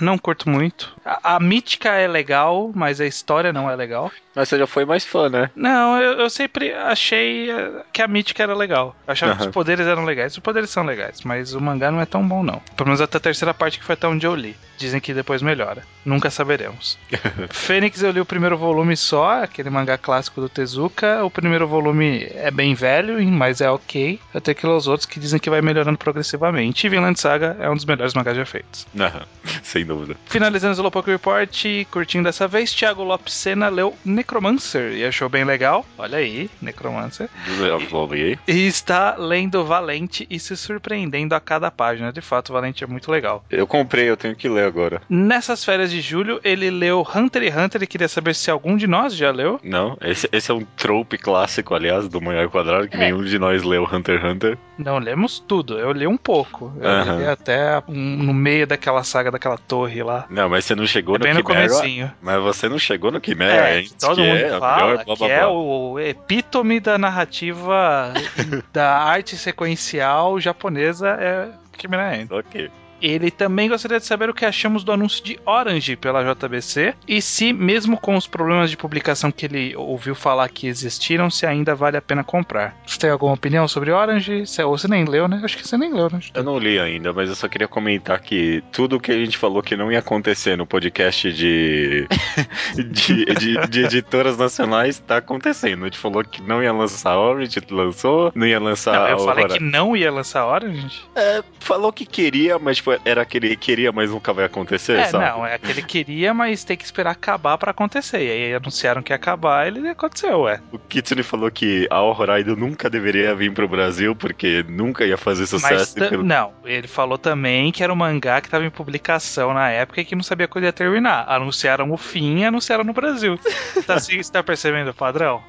não curto muito. A, a mítica é legal, mas a história não é legal. Mas você já foi mais fã, né? Não, eu, eu sempre achei eh, que a mítica era legal. Eu achava que Aham. os poderes eram legais. Os poderes são legais, mas o mangá não é tão bom, não. Pelo menos até a terceira parte que foi até onde eu li. Dizem que depois melhora. Nunca saberemos. Fênix eu li o primeiro volume só, aquele mangá clássico do Tezuka. O primeiro volume é bem velho, mas é ok. Até que os outros que dizem que vai melhorando progressivamente. E Vinland Saga é um dos melhores mangás já feitos. Aham, Sem dúvida. Finalizando o Slowpoke Report, curtindo dessa vez, Thiago Lopes Sena leu Necromancer e achou bem legal. Olha aí, Necromancer. Evoluí. E está lendo Valente e se surpreendendo a cada página. De fato, Valente é muito legal. Eu comprei, eu tenho que ler agora. Nessas férias de julho, ele leu Hunter x Hunter e queria saber se algum de nós já leu. Não, esse, esse é um trope clássico, aliás, do mangá quadrado, que É. nenhum de nós leu Hunter x Hunter. Não lemos tudo, eu li um pouco. Eu Aham. li até um- no meio daquela saga daquela torre lá. Não, mas você não chegou É no bem no Quimera. comecinho. Mas você não chegou no Quimera É, que todo que mundo é fala melhor, blá, que blá, é o epítome da narrativa da arte sequencial japonesa é Ant. Ok. Ele também gostaria de saber o que achamos do anúncio de Orange pela JBC e se, mesmo com os problemas de publicação que ele ouviu falar que existiram, se ainda vale a pena comprar. Você tem alguma opinião sobre Orange? Você, ou você nem leu, né? Acho que você nem leu, né? Eu não li ainda, mas eu só queria comentar que tudo que a gente falou que não ia acontecer no podcast de, de, de- de editoras nacionais tá acontecendo. A gente falou que não ia lançar Orange, lançou, não ia lançar Não, eu falei que não ia lançar Orange. É, falou que queria, mas tipo, era aquele queria, mas nunca vai acontecer, É, sabe? não, é aquele queria, mas tem que esperar acabar pra acontecer. E aí anunciaram que ia acabar, ele aconteceu, ué. O Kitsune falou que a Horroraido nunca deveria vir pro Brasil, porque nunca ia fazer Mas sucesso. ta- pelo- não, ele falou também que era um mangá que tava em publicação na época e que não sabia quando ia terminar. Anunciaram o fim e anunciaram no Brasil. tá, se- você tá percebendo o padrão?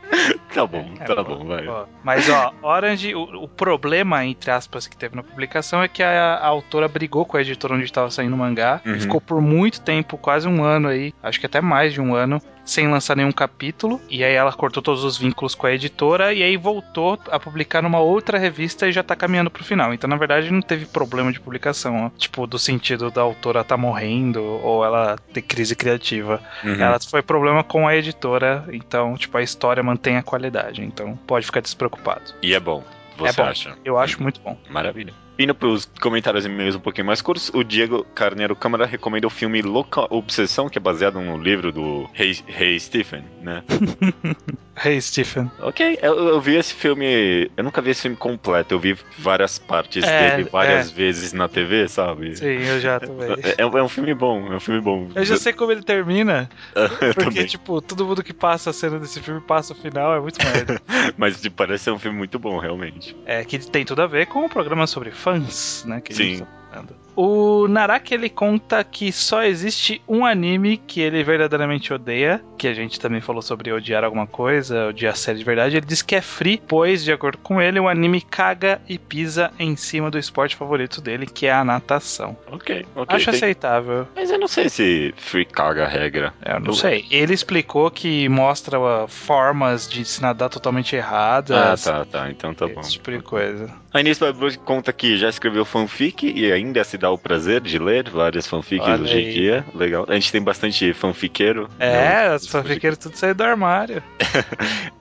Tá bom, É, tá pô, bom, vai. Ó, Mas ó, Orange, o, o problema, entre aspas, que teve na publicação é que a, a autora brigou com a editora onde estava saindo o mangá Uhum. e ficou por muito tempo, quase um ano aí, acho que até mais de um ano, sem lançar nenhum capítulo. E aí ela cortou todos os vínculos com a editora e aí voltou a publicar numa outra revista e já tá caminhando pro final. Então, na verdade, não teve problema de publicação, ó. tipo, do sentido da autora tá morrendo ou ela ter crise criativa. Uhum. Ela foi problema com a editora, então, tipo, a história mantém a qualidade. Então, pode ficar despreocupado. E é bom, você É bom. acha? Eu acho muito bom. Maravilha. Indo pros comentários e e-mails um pouquinho mais curtos, o Diego Carneiro Câmara recomenda o filme Louca Obsessão, que é baseado no livro do Rei, Rei Stephen, né? Hey, Stephen. ok, eu, eu vi esse filme. Eu nunca vi esse filme completo, eu vi várias partes É, dele várias vezes na TV, sabe? Sim, eu já também. É, é um filme bom, é um filme bom. Eu já sei como ele termina, Eu porque, também. tipo, todo mundo que passa a cena desse filme passa o final, é muito merda. Mas tipo, parece ser um filme muito bom, realmente. é, que tem tudo a ver com o programa sobre fãs, né, que Sim. tá. O Naraki, ele conta que só existe um anime que ele verdadeiramente odeia, que a gente também falou sobre odiar alguma coisa, odiar a série de verdade. Ele diz que é free, pois, de acordo com ele, o anime caga e pisa em cima do esporte favorito dele, que é a natação. Ok, ok. Acho tem- aceitável. Mas eu não sei se free caga a regra. Eu não Eu- sei. Ele explicou que mostra formas de se nadar totalmente erradas. Ah, tá, tá. Então tá bom. Esse tipo de coisa. A Inês conta que já escreveu fanfic e ainda se dá o prazer de ler várias fanfics Olha hoje em dia. Legal. A gente tem bastante fanfiqueiro. É, né? as fanfiqueiras tudo saíram do armário.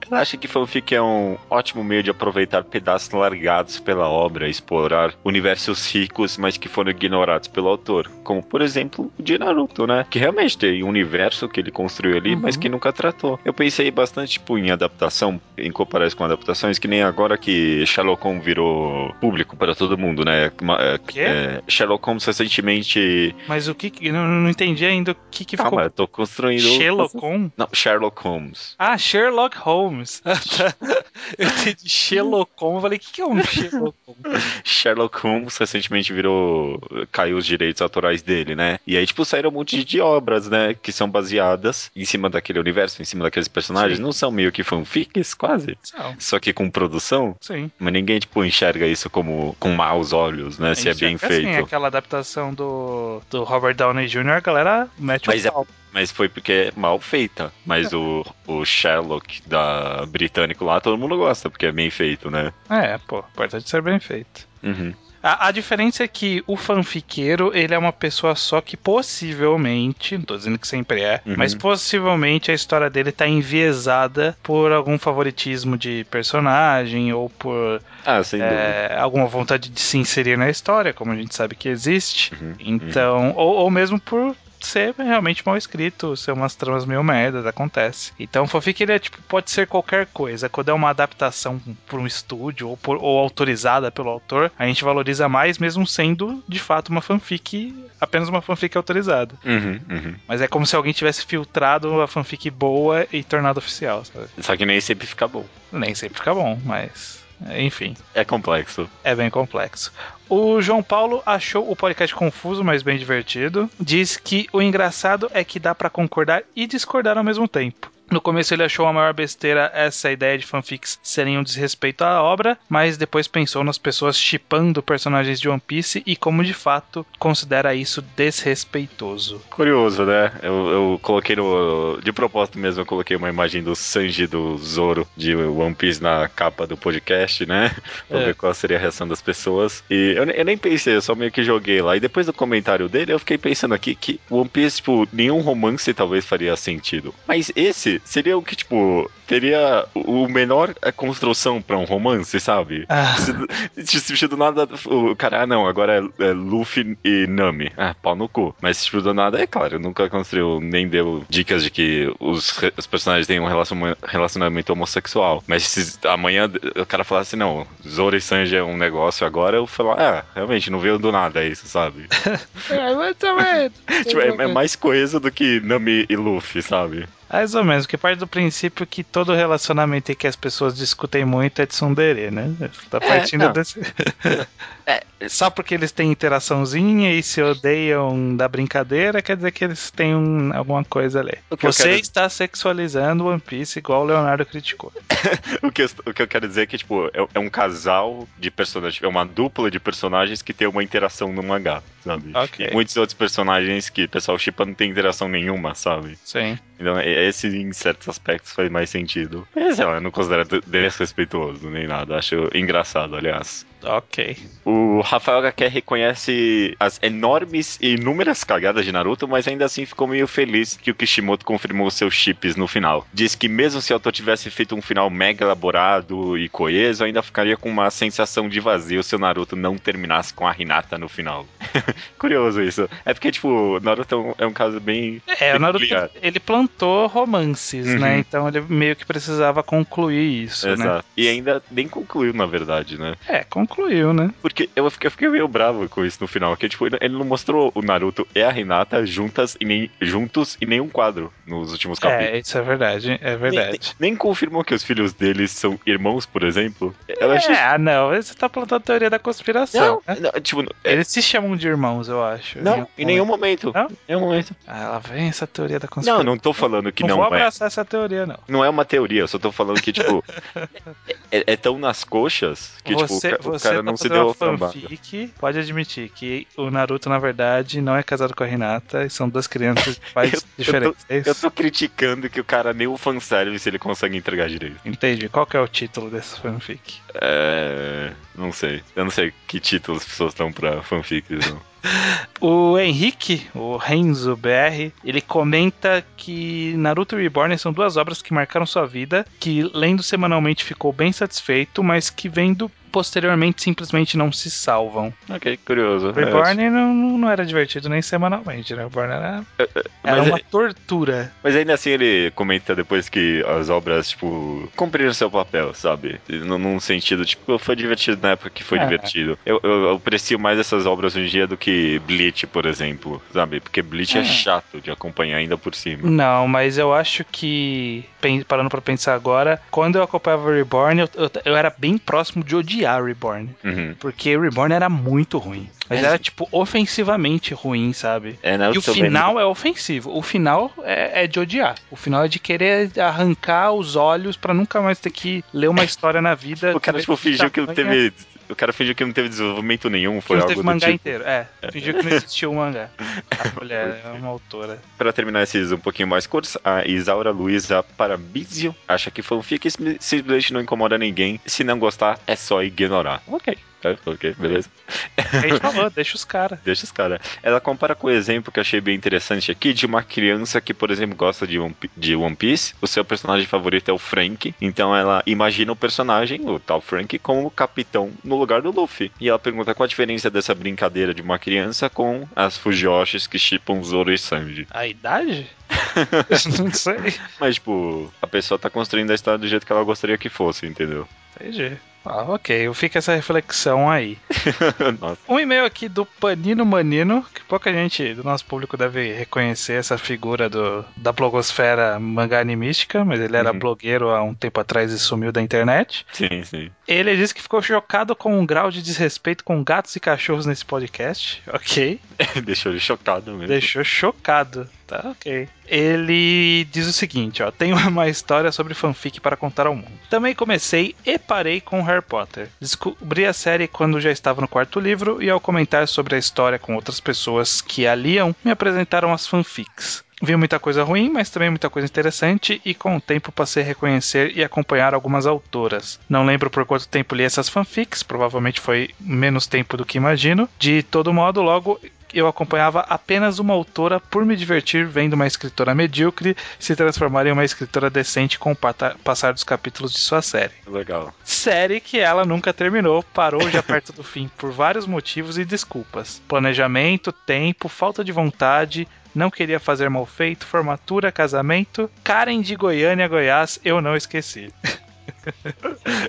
Ela acha que fanfic é um ótimo meio de aproveitar pedaços largados pela obra, explorar universos ricos, mas que foram ignorados pelo autor. Como, por exemplo, o de Naruto, né? Que realmente tem um universo que ele construiu ali, mas Uhum. que nunca tratou. Eu pensei bastante, tipo, em adaptação, em comparação com adaptações, que nem agora que Sherlock Holmes virou público para todo mundo, né? Uma- é, é, Sherlock Holmes recentemente... Mas o que. que- Eu não, entendi ainda o que, que Calma, ficou. eu tô construindo... Sherlock Holmes? Não, Sherlock Holmes. Ah, Sherlock Holmes. eu entendi Sherlock Holmes. Eu falei, o que, que é um Sherlock Holmes? Sherlock Holmes recentemente virou. caiu os direitos autorais dele, né? E aí, tipo, saíram um monte de obras, né? Que são baseadas em cima daquele universo, em cima daqueles personagens. Sim. Não são meio que fanfics, quase. Não, Só que com produção. sim. Mas ninguém, tipo, enxerga isso como com maus olhos, né? Se é bem Assim, feito. Aquela adaptação do, do Robert Downey Jr., a galera mete Mas o é- pau. Mas foi porque é mal feita. Mas o, o Sherlock da britânico lá, todo mundo gosta, porque é bem feito, né? É, pô, importante ser bem feito. Uhum. A, a diferença é que o fanfiqueiro, ele é uma pessoa só que possivelmente, não tô dizendo que sempre é, Uhum. mas possivelmente a história dele tá enviesada por algum favoritismo de personagem ou por Ah, é, alguma vontade de se inserir na história, como a gente sabe que existe. Uhum, Então, ou, ou mesmo por ser realmente mal escrito, ser umas tramas meio merdas, acontece. Então, fanfic ele é tipo, pode ser qualquer coisa. Quando é uma adaptação por um estúdio ou, por- ou autorizada pelo autor, a gente valoriza mais, mesmo sendo de fato uma fanfic, apenas uma fanfic autorizada. Uhum, uhum. Mas é como se alguém tivesse filtrado a fanfic boa e tornado oficial, sabe? Só que nem sempre fica bom. Nem sempre fica bom, mas. Enfim. É complexo. É bem complexo. O João Paulo achou o podcast confuso, mas bem divertido. Diz que o engraçado é que dá pra concordar e discordar ao mesmo tempo. No começo ele achou a maior besteira essa ideia de fanfics serem um desrespeito à obra, mas depois pensou nas pessoas chipando personagens de One Piece e como de fato considera isso desrespeitoso. Curioso, né? Eu, eu coloquei no. De propósito mesmo, eu coloquei uma imagem do Sanji do Zoro de One Piece na capa do podcast, né? Pra É. ver qual seria a reação das pessoas. E eu, eu nem pensei, eu só meio que joguei lá. E depois do comentário dele, eu fiquei pensando aqui que One Piece, tipo, nenhum romance talvez faria sentido. Mas esse seria o que, tipo, teria o menor eh, construção pra um romance, sabe? Ah, Se, se, se do nada o cara, ah não, agora é, é Luffy e Nami. Ah, pau no cu. Mas tipo, do nada, é claro, nunca construiu, nem deu dicas de que os, os personagens têm um relaciona- relacionamento homossexual. Mas se amanhã o cara falasse, não, Zoro e Sanji é um negócio agora, eu falo, ah, realmente, não veio do nada isso, sabe? é, mas também. tipo, é, é mais coesa do que Nami e Luffy, sabe? Mais ou menos, porque parte do princípio que todo relacionamento em que as pessoas discutem muito é de tsundere, né? Tá partindo não. desse. Só porque eles têm interaçãozinha e se odeiam da brincadeira, quer dizer que eles têm um- alguma coisa ali. O que eu Você quero- está sexualizando One Piece igual o Leonardo criticou. O que, eu, o que eu quero dizer é que, tipo, é, é um casal de personagens, é uma dupla de personagens que tem uma interação no mangá, sabe? Ok. E muitos outros personagens que o pessoal chipa não tem interação nenhuma, sabe? Sim. Então, é- esse, em certos aspectos, faz mais sentido. Mas, sei lá, eu não considero de- desrespeitoso nem nada. Acho engraçado, aliás. Ok. O Rafael HQ reconhece as enormes e inúmeras cagadas de Naruto, mas ainda assim ficou meio feliz que o Kishimoto confirmou seus chips no final. Diz que mesmo se o autor tivesse feito um final mega elaborado e coeso, ainda ficaria com uma sensação de vazio se o Naruto não terminasse com a Hinata no final. Curioso isso. É porque, tipo, Naruto é um, é um caso bem. É, o Naruto peculiar. ele plantou romances, Uhum. né? Então ele meio que precisava concluir isso, né? Exato. E ainda nem concluiu, na verdade, né? É, concluiu, né? Porque eu fiquei, eu fiquei meio bravo com isso no final, que tipo, ele não mostrou o Naruto e a Hinata juntas e nem, juntos em nenhum quadro nos últimos capítulos. É, isso é verdade, é Nem, verdade. nem confirmou que os filhos deles são irmãos, por exemplo. Eu É, achei. ah, não, você tá plantando a teoria da conspiração. Não, né? não, tipo, é- Eles se chamam de irmãos, eu acho. não, em nenhum momento. Não? Em nenhum momento. Ah, lá vem essa teoria da Não, conspiração. não tô falando que não não, vou é. abraçar essa teoria, não. Não é uma teoria, eu só tô falando que, tipo, é, é tão nas coxas que, você tipo, o ca- o cara tá não se deu ao trabalho. fanfic, pode admitir que o Naruto, na verdade, não é casado com a Hinata e são duas crianças de pais Eu- eu tô- diferentes. É Eu tô criticando que o cara nem o fanservice ele consegue entregar direito. Entendi. Qual que é o título dessa fanfic? É. Não sei. Eu não sei que título as pessoas dão pra fanfics. Não. O Henrique, o Renzo BR, ele comenta que Naruto Reborn são duas obras que marcaram sua vida, que lendo semanalmente ficou bem satisfeito, mas que vendo posteriormente simplesmente não se salvam. ok, curioso. É, Reborn não, não era divertido nem semanalmente, né? Reborn era, era mas, uma é- tortura. mas ainda assim ele comenta depois que as obras, tipo, cumpriram seu papel, sabe? Num, num sentido, tipo, foi divertido na época que foi É. divertido. Eu, eu, eu aprecio mais essas obras hoje em dia do que Bleach, por exemplo, sabe? Porque Bleach é, É. chato de acompanhar ainda por cima. Não, mas eu acho que, parando pra pensar agora, quando eu acompanhava Reborn, eu, eu, eu era bem próximo de odiar Reborn. Uhum. Porque Reborn era muito ruim. Mas É. era, tipo, ofensivamente ruim, sabe? É, E o final é ofensivo. O final é, é de odiar. O final é de querer arrancar os olhos pra nunca mais ter que ler uma história na vida. O cara, tipo, fingiu que não tamanha- teve. O cara fingiu que não teve desenvolvimento nenhum, foi não algo teve do mangá tipo. inteiro. É, fingiu que não existiu o mangá. A mulher é uma autora. Pra terminar esses um pouquinho mais curtos, a Isaura Luiza Parabizio acha que fanfic sim- simplesmente não incomoda ninguém. Se não gostar, é só ignorar. Ok. É, ok, beleza. A gente falou, deixa os caras. Deixa os caras. Ela compara com o exemplo que eu achei bem interessante aqui de uma criança que, por exemplo, gosta de One, de One Piece. O seu personagem favorito é o Frank. Então ela imagina o personagem, o tal Frank, como o capitão no lugar do Luffy. E ela pergunta qual a diferença dessa brincadeira de uma criança com as Fujoshis que chipam Zoro e Sanji. A idade? não sei. Mas, tipo, a pessoa tá construindo a história do jeito que ela gostaria que fosse, entendeu? Entendi. Ah, ok, fica essa reflexão aí. Um e-mail aqui do Panino Manino, que pouca gente do nosso público deve reconhecer essa figura do, da blogosfera mangá animística, mas ele era Uhum. blogueiro há um tempo atrás e sumiu da internet. Sim, sim. Ele disse que ficou chocado com o grau de desrespeito com gatos e cachorros nesse podcast. Ok. Deixou ele chocado mesmo. Deixou chocado. Tá, ok. Ele diz o seguinte, ó. Tenho uma história sobre fanfic para contar ao mundo. Também comecei e parei com Harry Potter. Descobri a série quando já estava no quarto livro e ao comentar sobre a história com outras pessoas que a liam, me apresentaram as fanfics. Vi muita coisa ruim, mas também muita coisa interessante, e com o tempo passei a reconhecer e acompanhar algumas autoras. Não lembro por quanto tempo li essas fanfics, provavelmente foi menos tempo do que imagino. De todo modo, logo eu acompanhava apenas uma autora por me divertir vendo uma escritora medíocre se transformar em uma escritora decente com o passar dos capítulos de sua série. Legal. Série que ela nunca terminou, parou já perto do fim por vários motivos e desculpas. Planejamento, tempo, falta de vontade, não queria fazer mal feito, formatura, casamento. Karen de Goiânia, Goiás, eu não esqueci.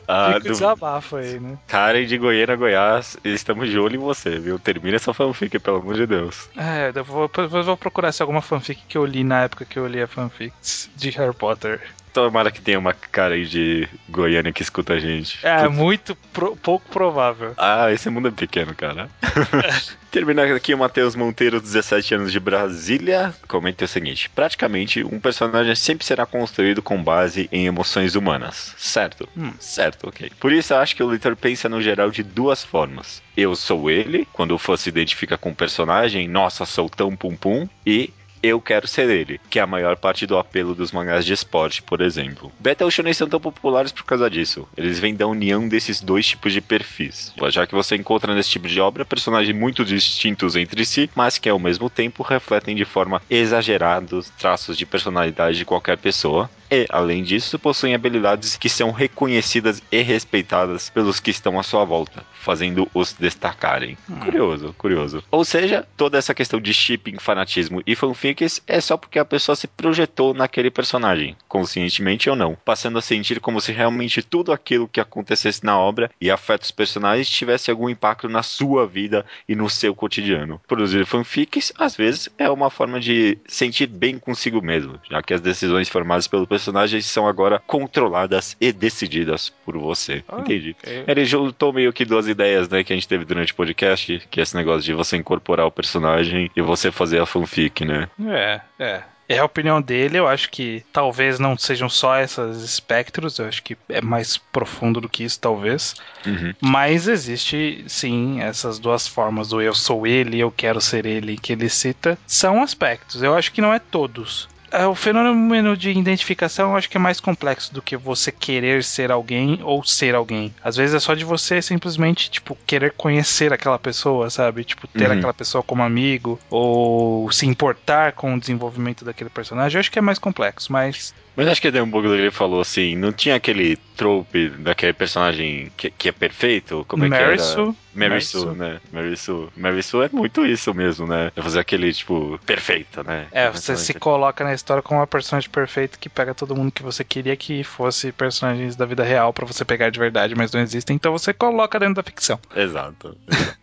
Ah, Fica o desabafo aí, né? Karen de Goiânia, Goiás, estamos de olho em você, viu? Termina essa fanfic, pelo amor de Deus. É, eu vou, vou procurar se alguma fanfic que eu li na época que eu li a fanfics de Harry Potter. Tomara que tenha uma cara aí de Goiânia que escuta a gente. É, muito pro, pouco provável. Ah, esse mundo é pequeno, cara. Terminando aqui, o Matheus Monteiro, 17 anos de Brasília, comenta o seguinte: praticamente um personagem sempre será construído com base em emoções humanas. Certo? Hum, certo, ok. Por isso, acho que o leitor pensa no geral de duas formas. Eu sou ele, quando o fã se identifica com o personagem, nossa, sou tão pum pum, e eu quero ser ele, que é a maior parte do apelo dos mangás de esporte, por exemplo. Battle Shonen são tão populares por causa disso. Eles vêm da união desses dois tipos de perfis, já que você encontra nesse tipo de obra personagens muito distintos entre si, mas que ao mesmo tempo refletem de forma exagerada os traços de personalidade de qualquer pessoa, e, além disso, possuem habilidades que são reconhecidas e respeitadas pelos que estão à sua volta, fazendo-os destacarem. Hum. Curioso, curioso. Ou seja, toda essa questão de shipping, fanatismo e fanfics é só porque a pessoa se projetou naquele personagem, conscientemente ou não, passando a sentir como se realmente tudo aquilo que acontecesse na obra e afeta os personagens tivesse algum impacto na sua vida e no seu cotidiano. Produzir fanfics, às vezes, é uma forma de sentir bem consigo mesmo, já que as decisões formadas pelo personagem personagens são agora controladas e decididas por você. Ah, Entendi. Okay. Ele juntou meio que duas ideias, né, que a gente teve durante o podcast, que é esse negócio de você incorporar o personagem e você fazer a fanfic, né? É, é. É a opinião dele, eu acho que talvez não sejam só esses espectros, eu acho que é mais profundo do que isso, talvez. Uhum. Mas existe, sim, essas duas formas, do eu sou ele, eu quero ser ele, que ele cita, são aspectos. Eu acho que não é todos. É, o fenômeno de identificação eu acho que é mais complexo do que você querer ser alguém ou ser alguém. Às vezes é só de você simplesmente, tipo, querer conhecer aquela pessoa, sabe? Tipo, ter uhum. aquela pessoa como amigo ou se importar com o desenvolvimento daquele personagem. Eu acho que é mais complexo, mas mas acho que tem um pouco do que ele falou assim, não tinha aquele trope daquele personagem que, que é perfeito? Como é Mary que era? Mary Sue, né? Mary Sue. Mary Sue é muito isso mesmo, né? É fazer aquele, tipo, perfeito, né? É, você se coloca na história como uma personagem perfeita que pega todo mundo que você queria que fosse personagens da vida real para você pegar de verdade, mas não existem, então você coloca dentro da ficção. Exato.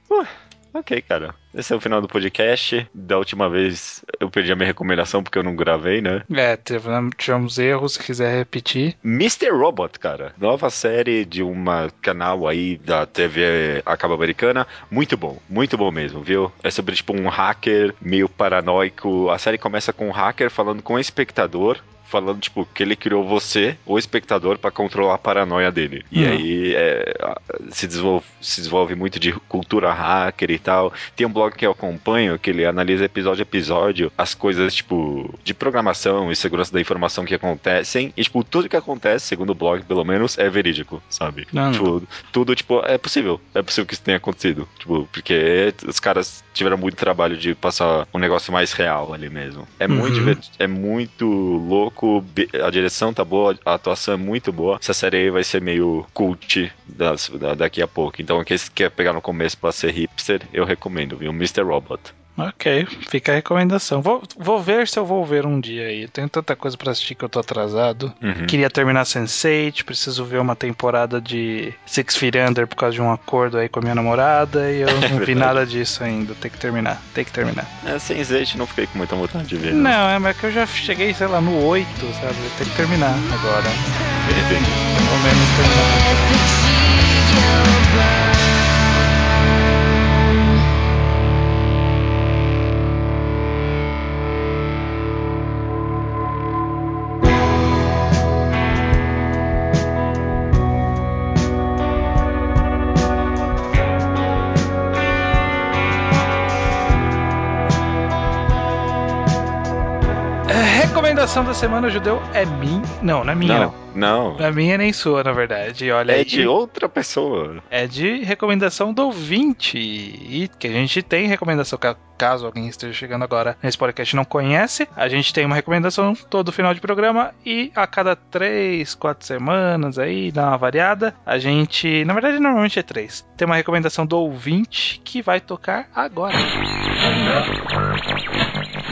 Ok, cara. Esse é o final do podcast. Da última vez eu perdi a minha recomendação porque eu não gravei, né? É, tivemos erros, se quiser repetir. Mr. Robot, cara. Nova série de uma canal aí da TV acaba americana. Muito bom, muito bom mesmo, viu? É sobre tipo um hacker meio paranoico. A série começa com um hacker falando com o espectador falando, tipo, que ele criou você, o espectador, para controlar a paranoia dele. E uhum. aí é, se, desenvolve, se desenvolve muito de cultura hacker e tal. Tem um blog que eu acompanho que ele analisa episódio a episódio as coisas, tipo, de programação e segurança da informação que acontecem. E, tipo, tudo que acontece, segundo o blog, pelo menos, é verídico, sabe? Não, tipo, não. Tudo, tipo, é possível. É possível que isso tenha acontecido. Tipo, porque os caras tiveram muito trabalho de passar um negócio mais real ali mesmo. É uhum. muito, é muito louco a direção tá boa, a atuação é muito boa. Essa série aí vai ser meio cult das, da, daqui a pouco. Então, quem quer pegar no começo pra ser hipster, eu recomendo, viu? Mr. Robot. Ok, fica a recomendação. Vou, vou ver se eu vou ver um dia aí. Tenho tanta coisa para assistir que eu tô atrasado. Uhum. Queria terminar Sense8, preciso ver uma temporada de Six Feet Under por causa de um acordo aí com a minha namorada e eu não vi nada disso ainda. Tem que terminar, tem que terminar. É, Sense8 não fiquei com muita vontade de ver. Não, não é, mas que eu já cheguei, sei lá, no 8, sabe? Tem que terminar agora. Pelo menos terminar. Recomendação da semana judeu é minha. Não, não é minha, não. Não. Não é minha nem sua, na verdade. Olha É aí. de outra pessoa. É de recomendação do ouvinte. E que a gente tem recomendação, ca- caso alguém esteja chegando agora nesse podcast e não conhece, a gente tem uma recomendação todo final de programa e a cada três, quatro semanas aí, dá uma variada, a gente, na verdade normalmente é três, tem uma recomendação do ouvinte que vai tocar agora.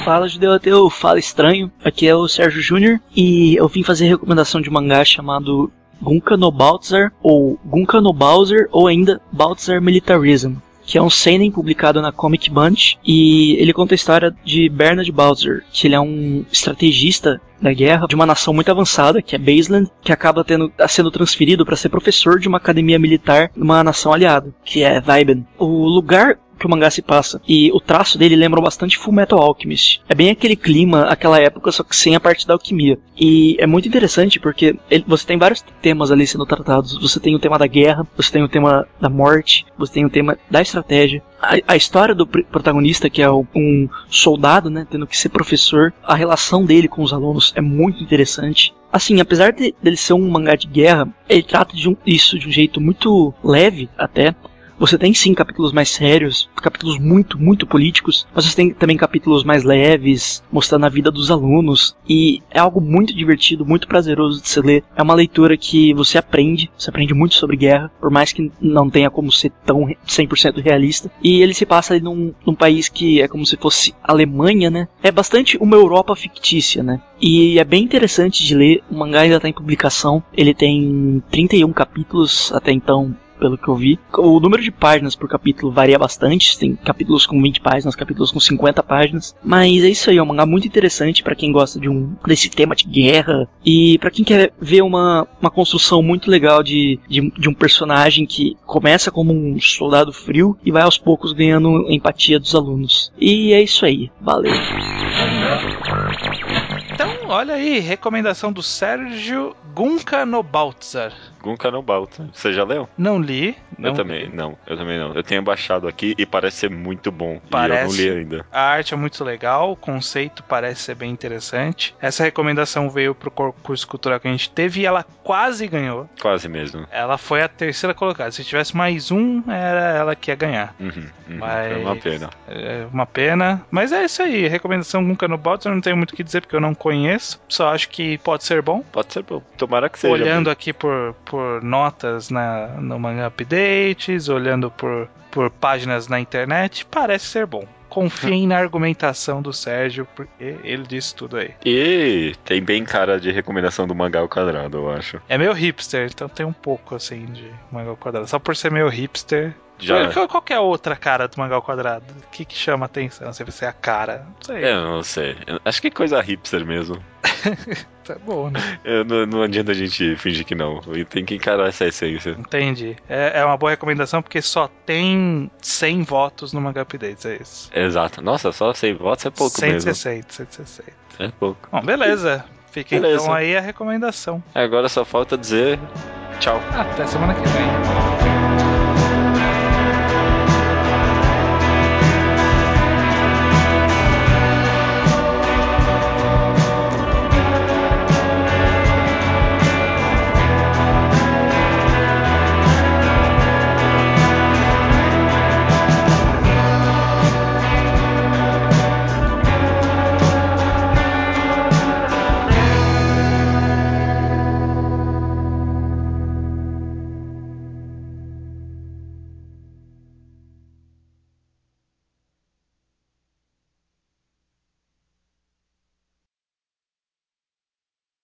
Fala Judeu Ateu, fala estranho. Aqui é o Sérgio Júnior e eu vim fazer recomendação de mangá chamado Gunka no Baltzar ou Gunka no Bowser ou ainda Baltzar Militarism. Que é um seinen publicado na Comic Bunch e ele conta a história de Bernard Bowser, que ele é um estrategista da guerra de uma nação muito avançada, que é Baseland, que acaba tendo, sendo transferido para ser professor de uma academia militar numa nação aliada, que é Viben. O lugar que o mangá se passa. E o traço dele lembra bastante Full Metal Alchemist. É bem aquele clima, aquela época, só que sem a parte da alquimia. E é muito interessante porque ele- você tem vários temas ali sendo tratados. Você tem o tema da guerra, você tem o tema da morte, você tem o tema da estratégia. A, a história do pr- protagonista, que é um soldado, né, tendo que ser professor, a relação dele com os alunos é muito interessante. Assim, apesar de, dele ser um mangá de guerra, ele trata de um- isso de um jeito muito leve, até. Você tem sim capítulos mais sérios, capítulos muito, muito políticos, mas você tem também capítulos mais leves, mostrando a vida dos alunos, e é algo muito divertido, muito prazeroso de se ler. É uma leitura que você aprende, você aprende muito sobre guerra, por mais que não tenha como ser tão re- 100% realista. E ele se passa ali num, num país que é como se fosse Alemanha, né? É bastante uma Europa fictícia, né? E é bem interessante de ler, o mangá ainda está em publicação, ele tem 31 capítulos até então, pelo que eu vi. O número de páginas por capítulo varia bastante, tem capítulos com 20 páginas, capítulos com 50 páginas, mas é isso aí, é um mangá muito interessante para quem gosta de um desse tema de guerra e para quem quer ver uma, uma construção muito legal de, de, de um personagem que começa como um soldado frio e vai aos poucos ganhando empatia dos alunos. E é isso aí, valeu. Então, olha aí, recomendação do Sérgio Gunka no No Balta. Você já leu? Não li. Não eu também, não. Eu também não. Eu tenho baixado aqui e parece ser muito bom. Parece. Eu não li ainda. A arte é muito legal, o conceito parece ser bem interessante. Essa recomendação veio pro concurso cultural que a gente teve e ela quase ganhou. Quase mesmo. Ela foi a terceira colocada. Se tivesse mais um, era ela que ia ganhar. Uhum, uhum. Mas- É uma pena. É uma pena. Mas é isso aí. Recomendação Bots, eu não tenho muito o que dizer porque eu não conheço. Só acho que pode ser bom. Pode ser bom. Tomara que seja. olhando aqui por, por notas na, no Manga Updates, olhando por, por páginas na internet, parece ser bom. Confiem na argumentação do Sérgio, porque ele disse tudo aí. E tem bem cara de recomendação do mangá ao quadrado, eu acho. É meio hipster, então tem um pouco assim de mangá ao quadrado. Só por ser meio hipster. Já. Qual, qual que é a outra cara do mangá ao quadrado? O que, que chama atenção? Se você é a cara. Não sei. Eu não sei. Acho que é coisa hipster mesmo. Tá bom, né? Eu, não, não adianta a gente fingir que não. Tem que encarar essa essência. Entendi. É, é uma boa recomendação porque só tem 100 votos no Manga Updates, é isso. Exato. Nossa, só 100 votos é pouco mesmo. 160, 160. É pouco. Bom, beleza. Fica Beleza. então aí a recomendação. Agora só falta dizer tchau. Até semana que vem.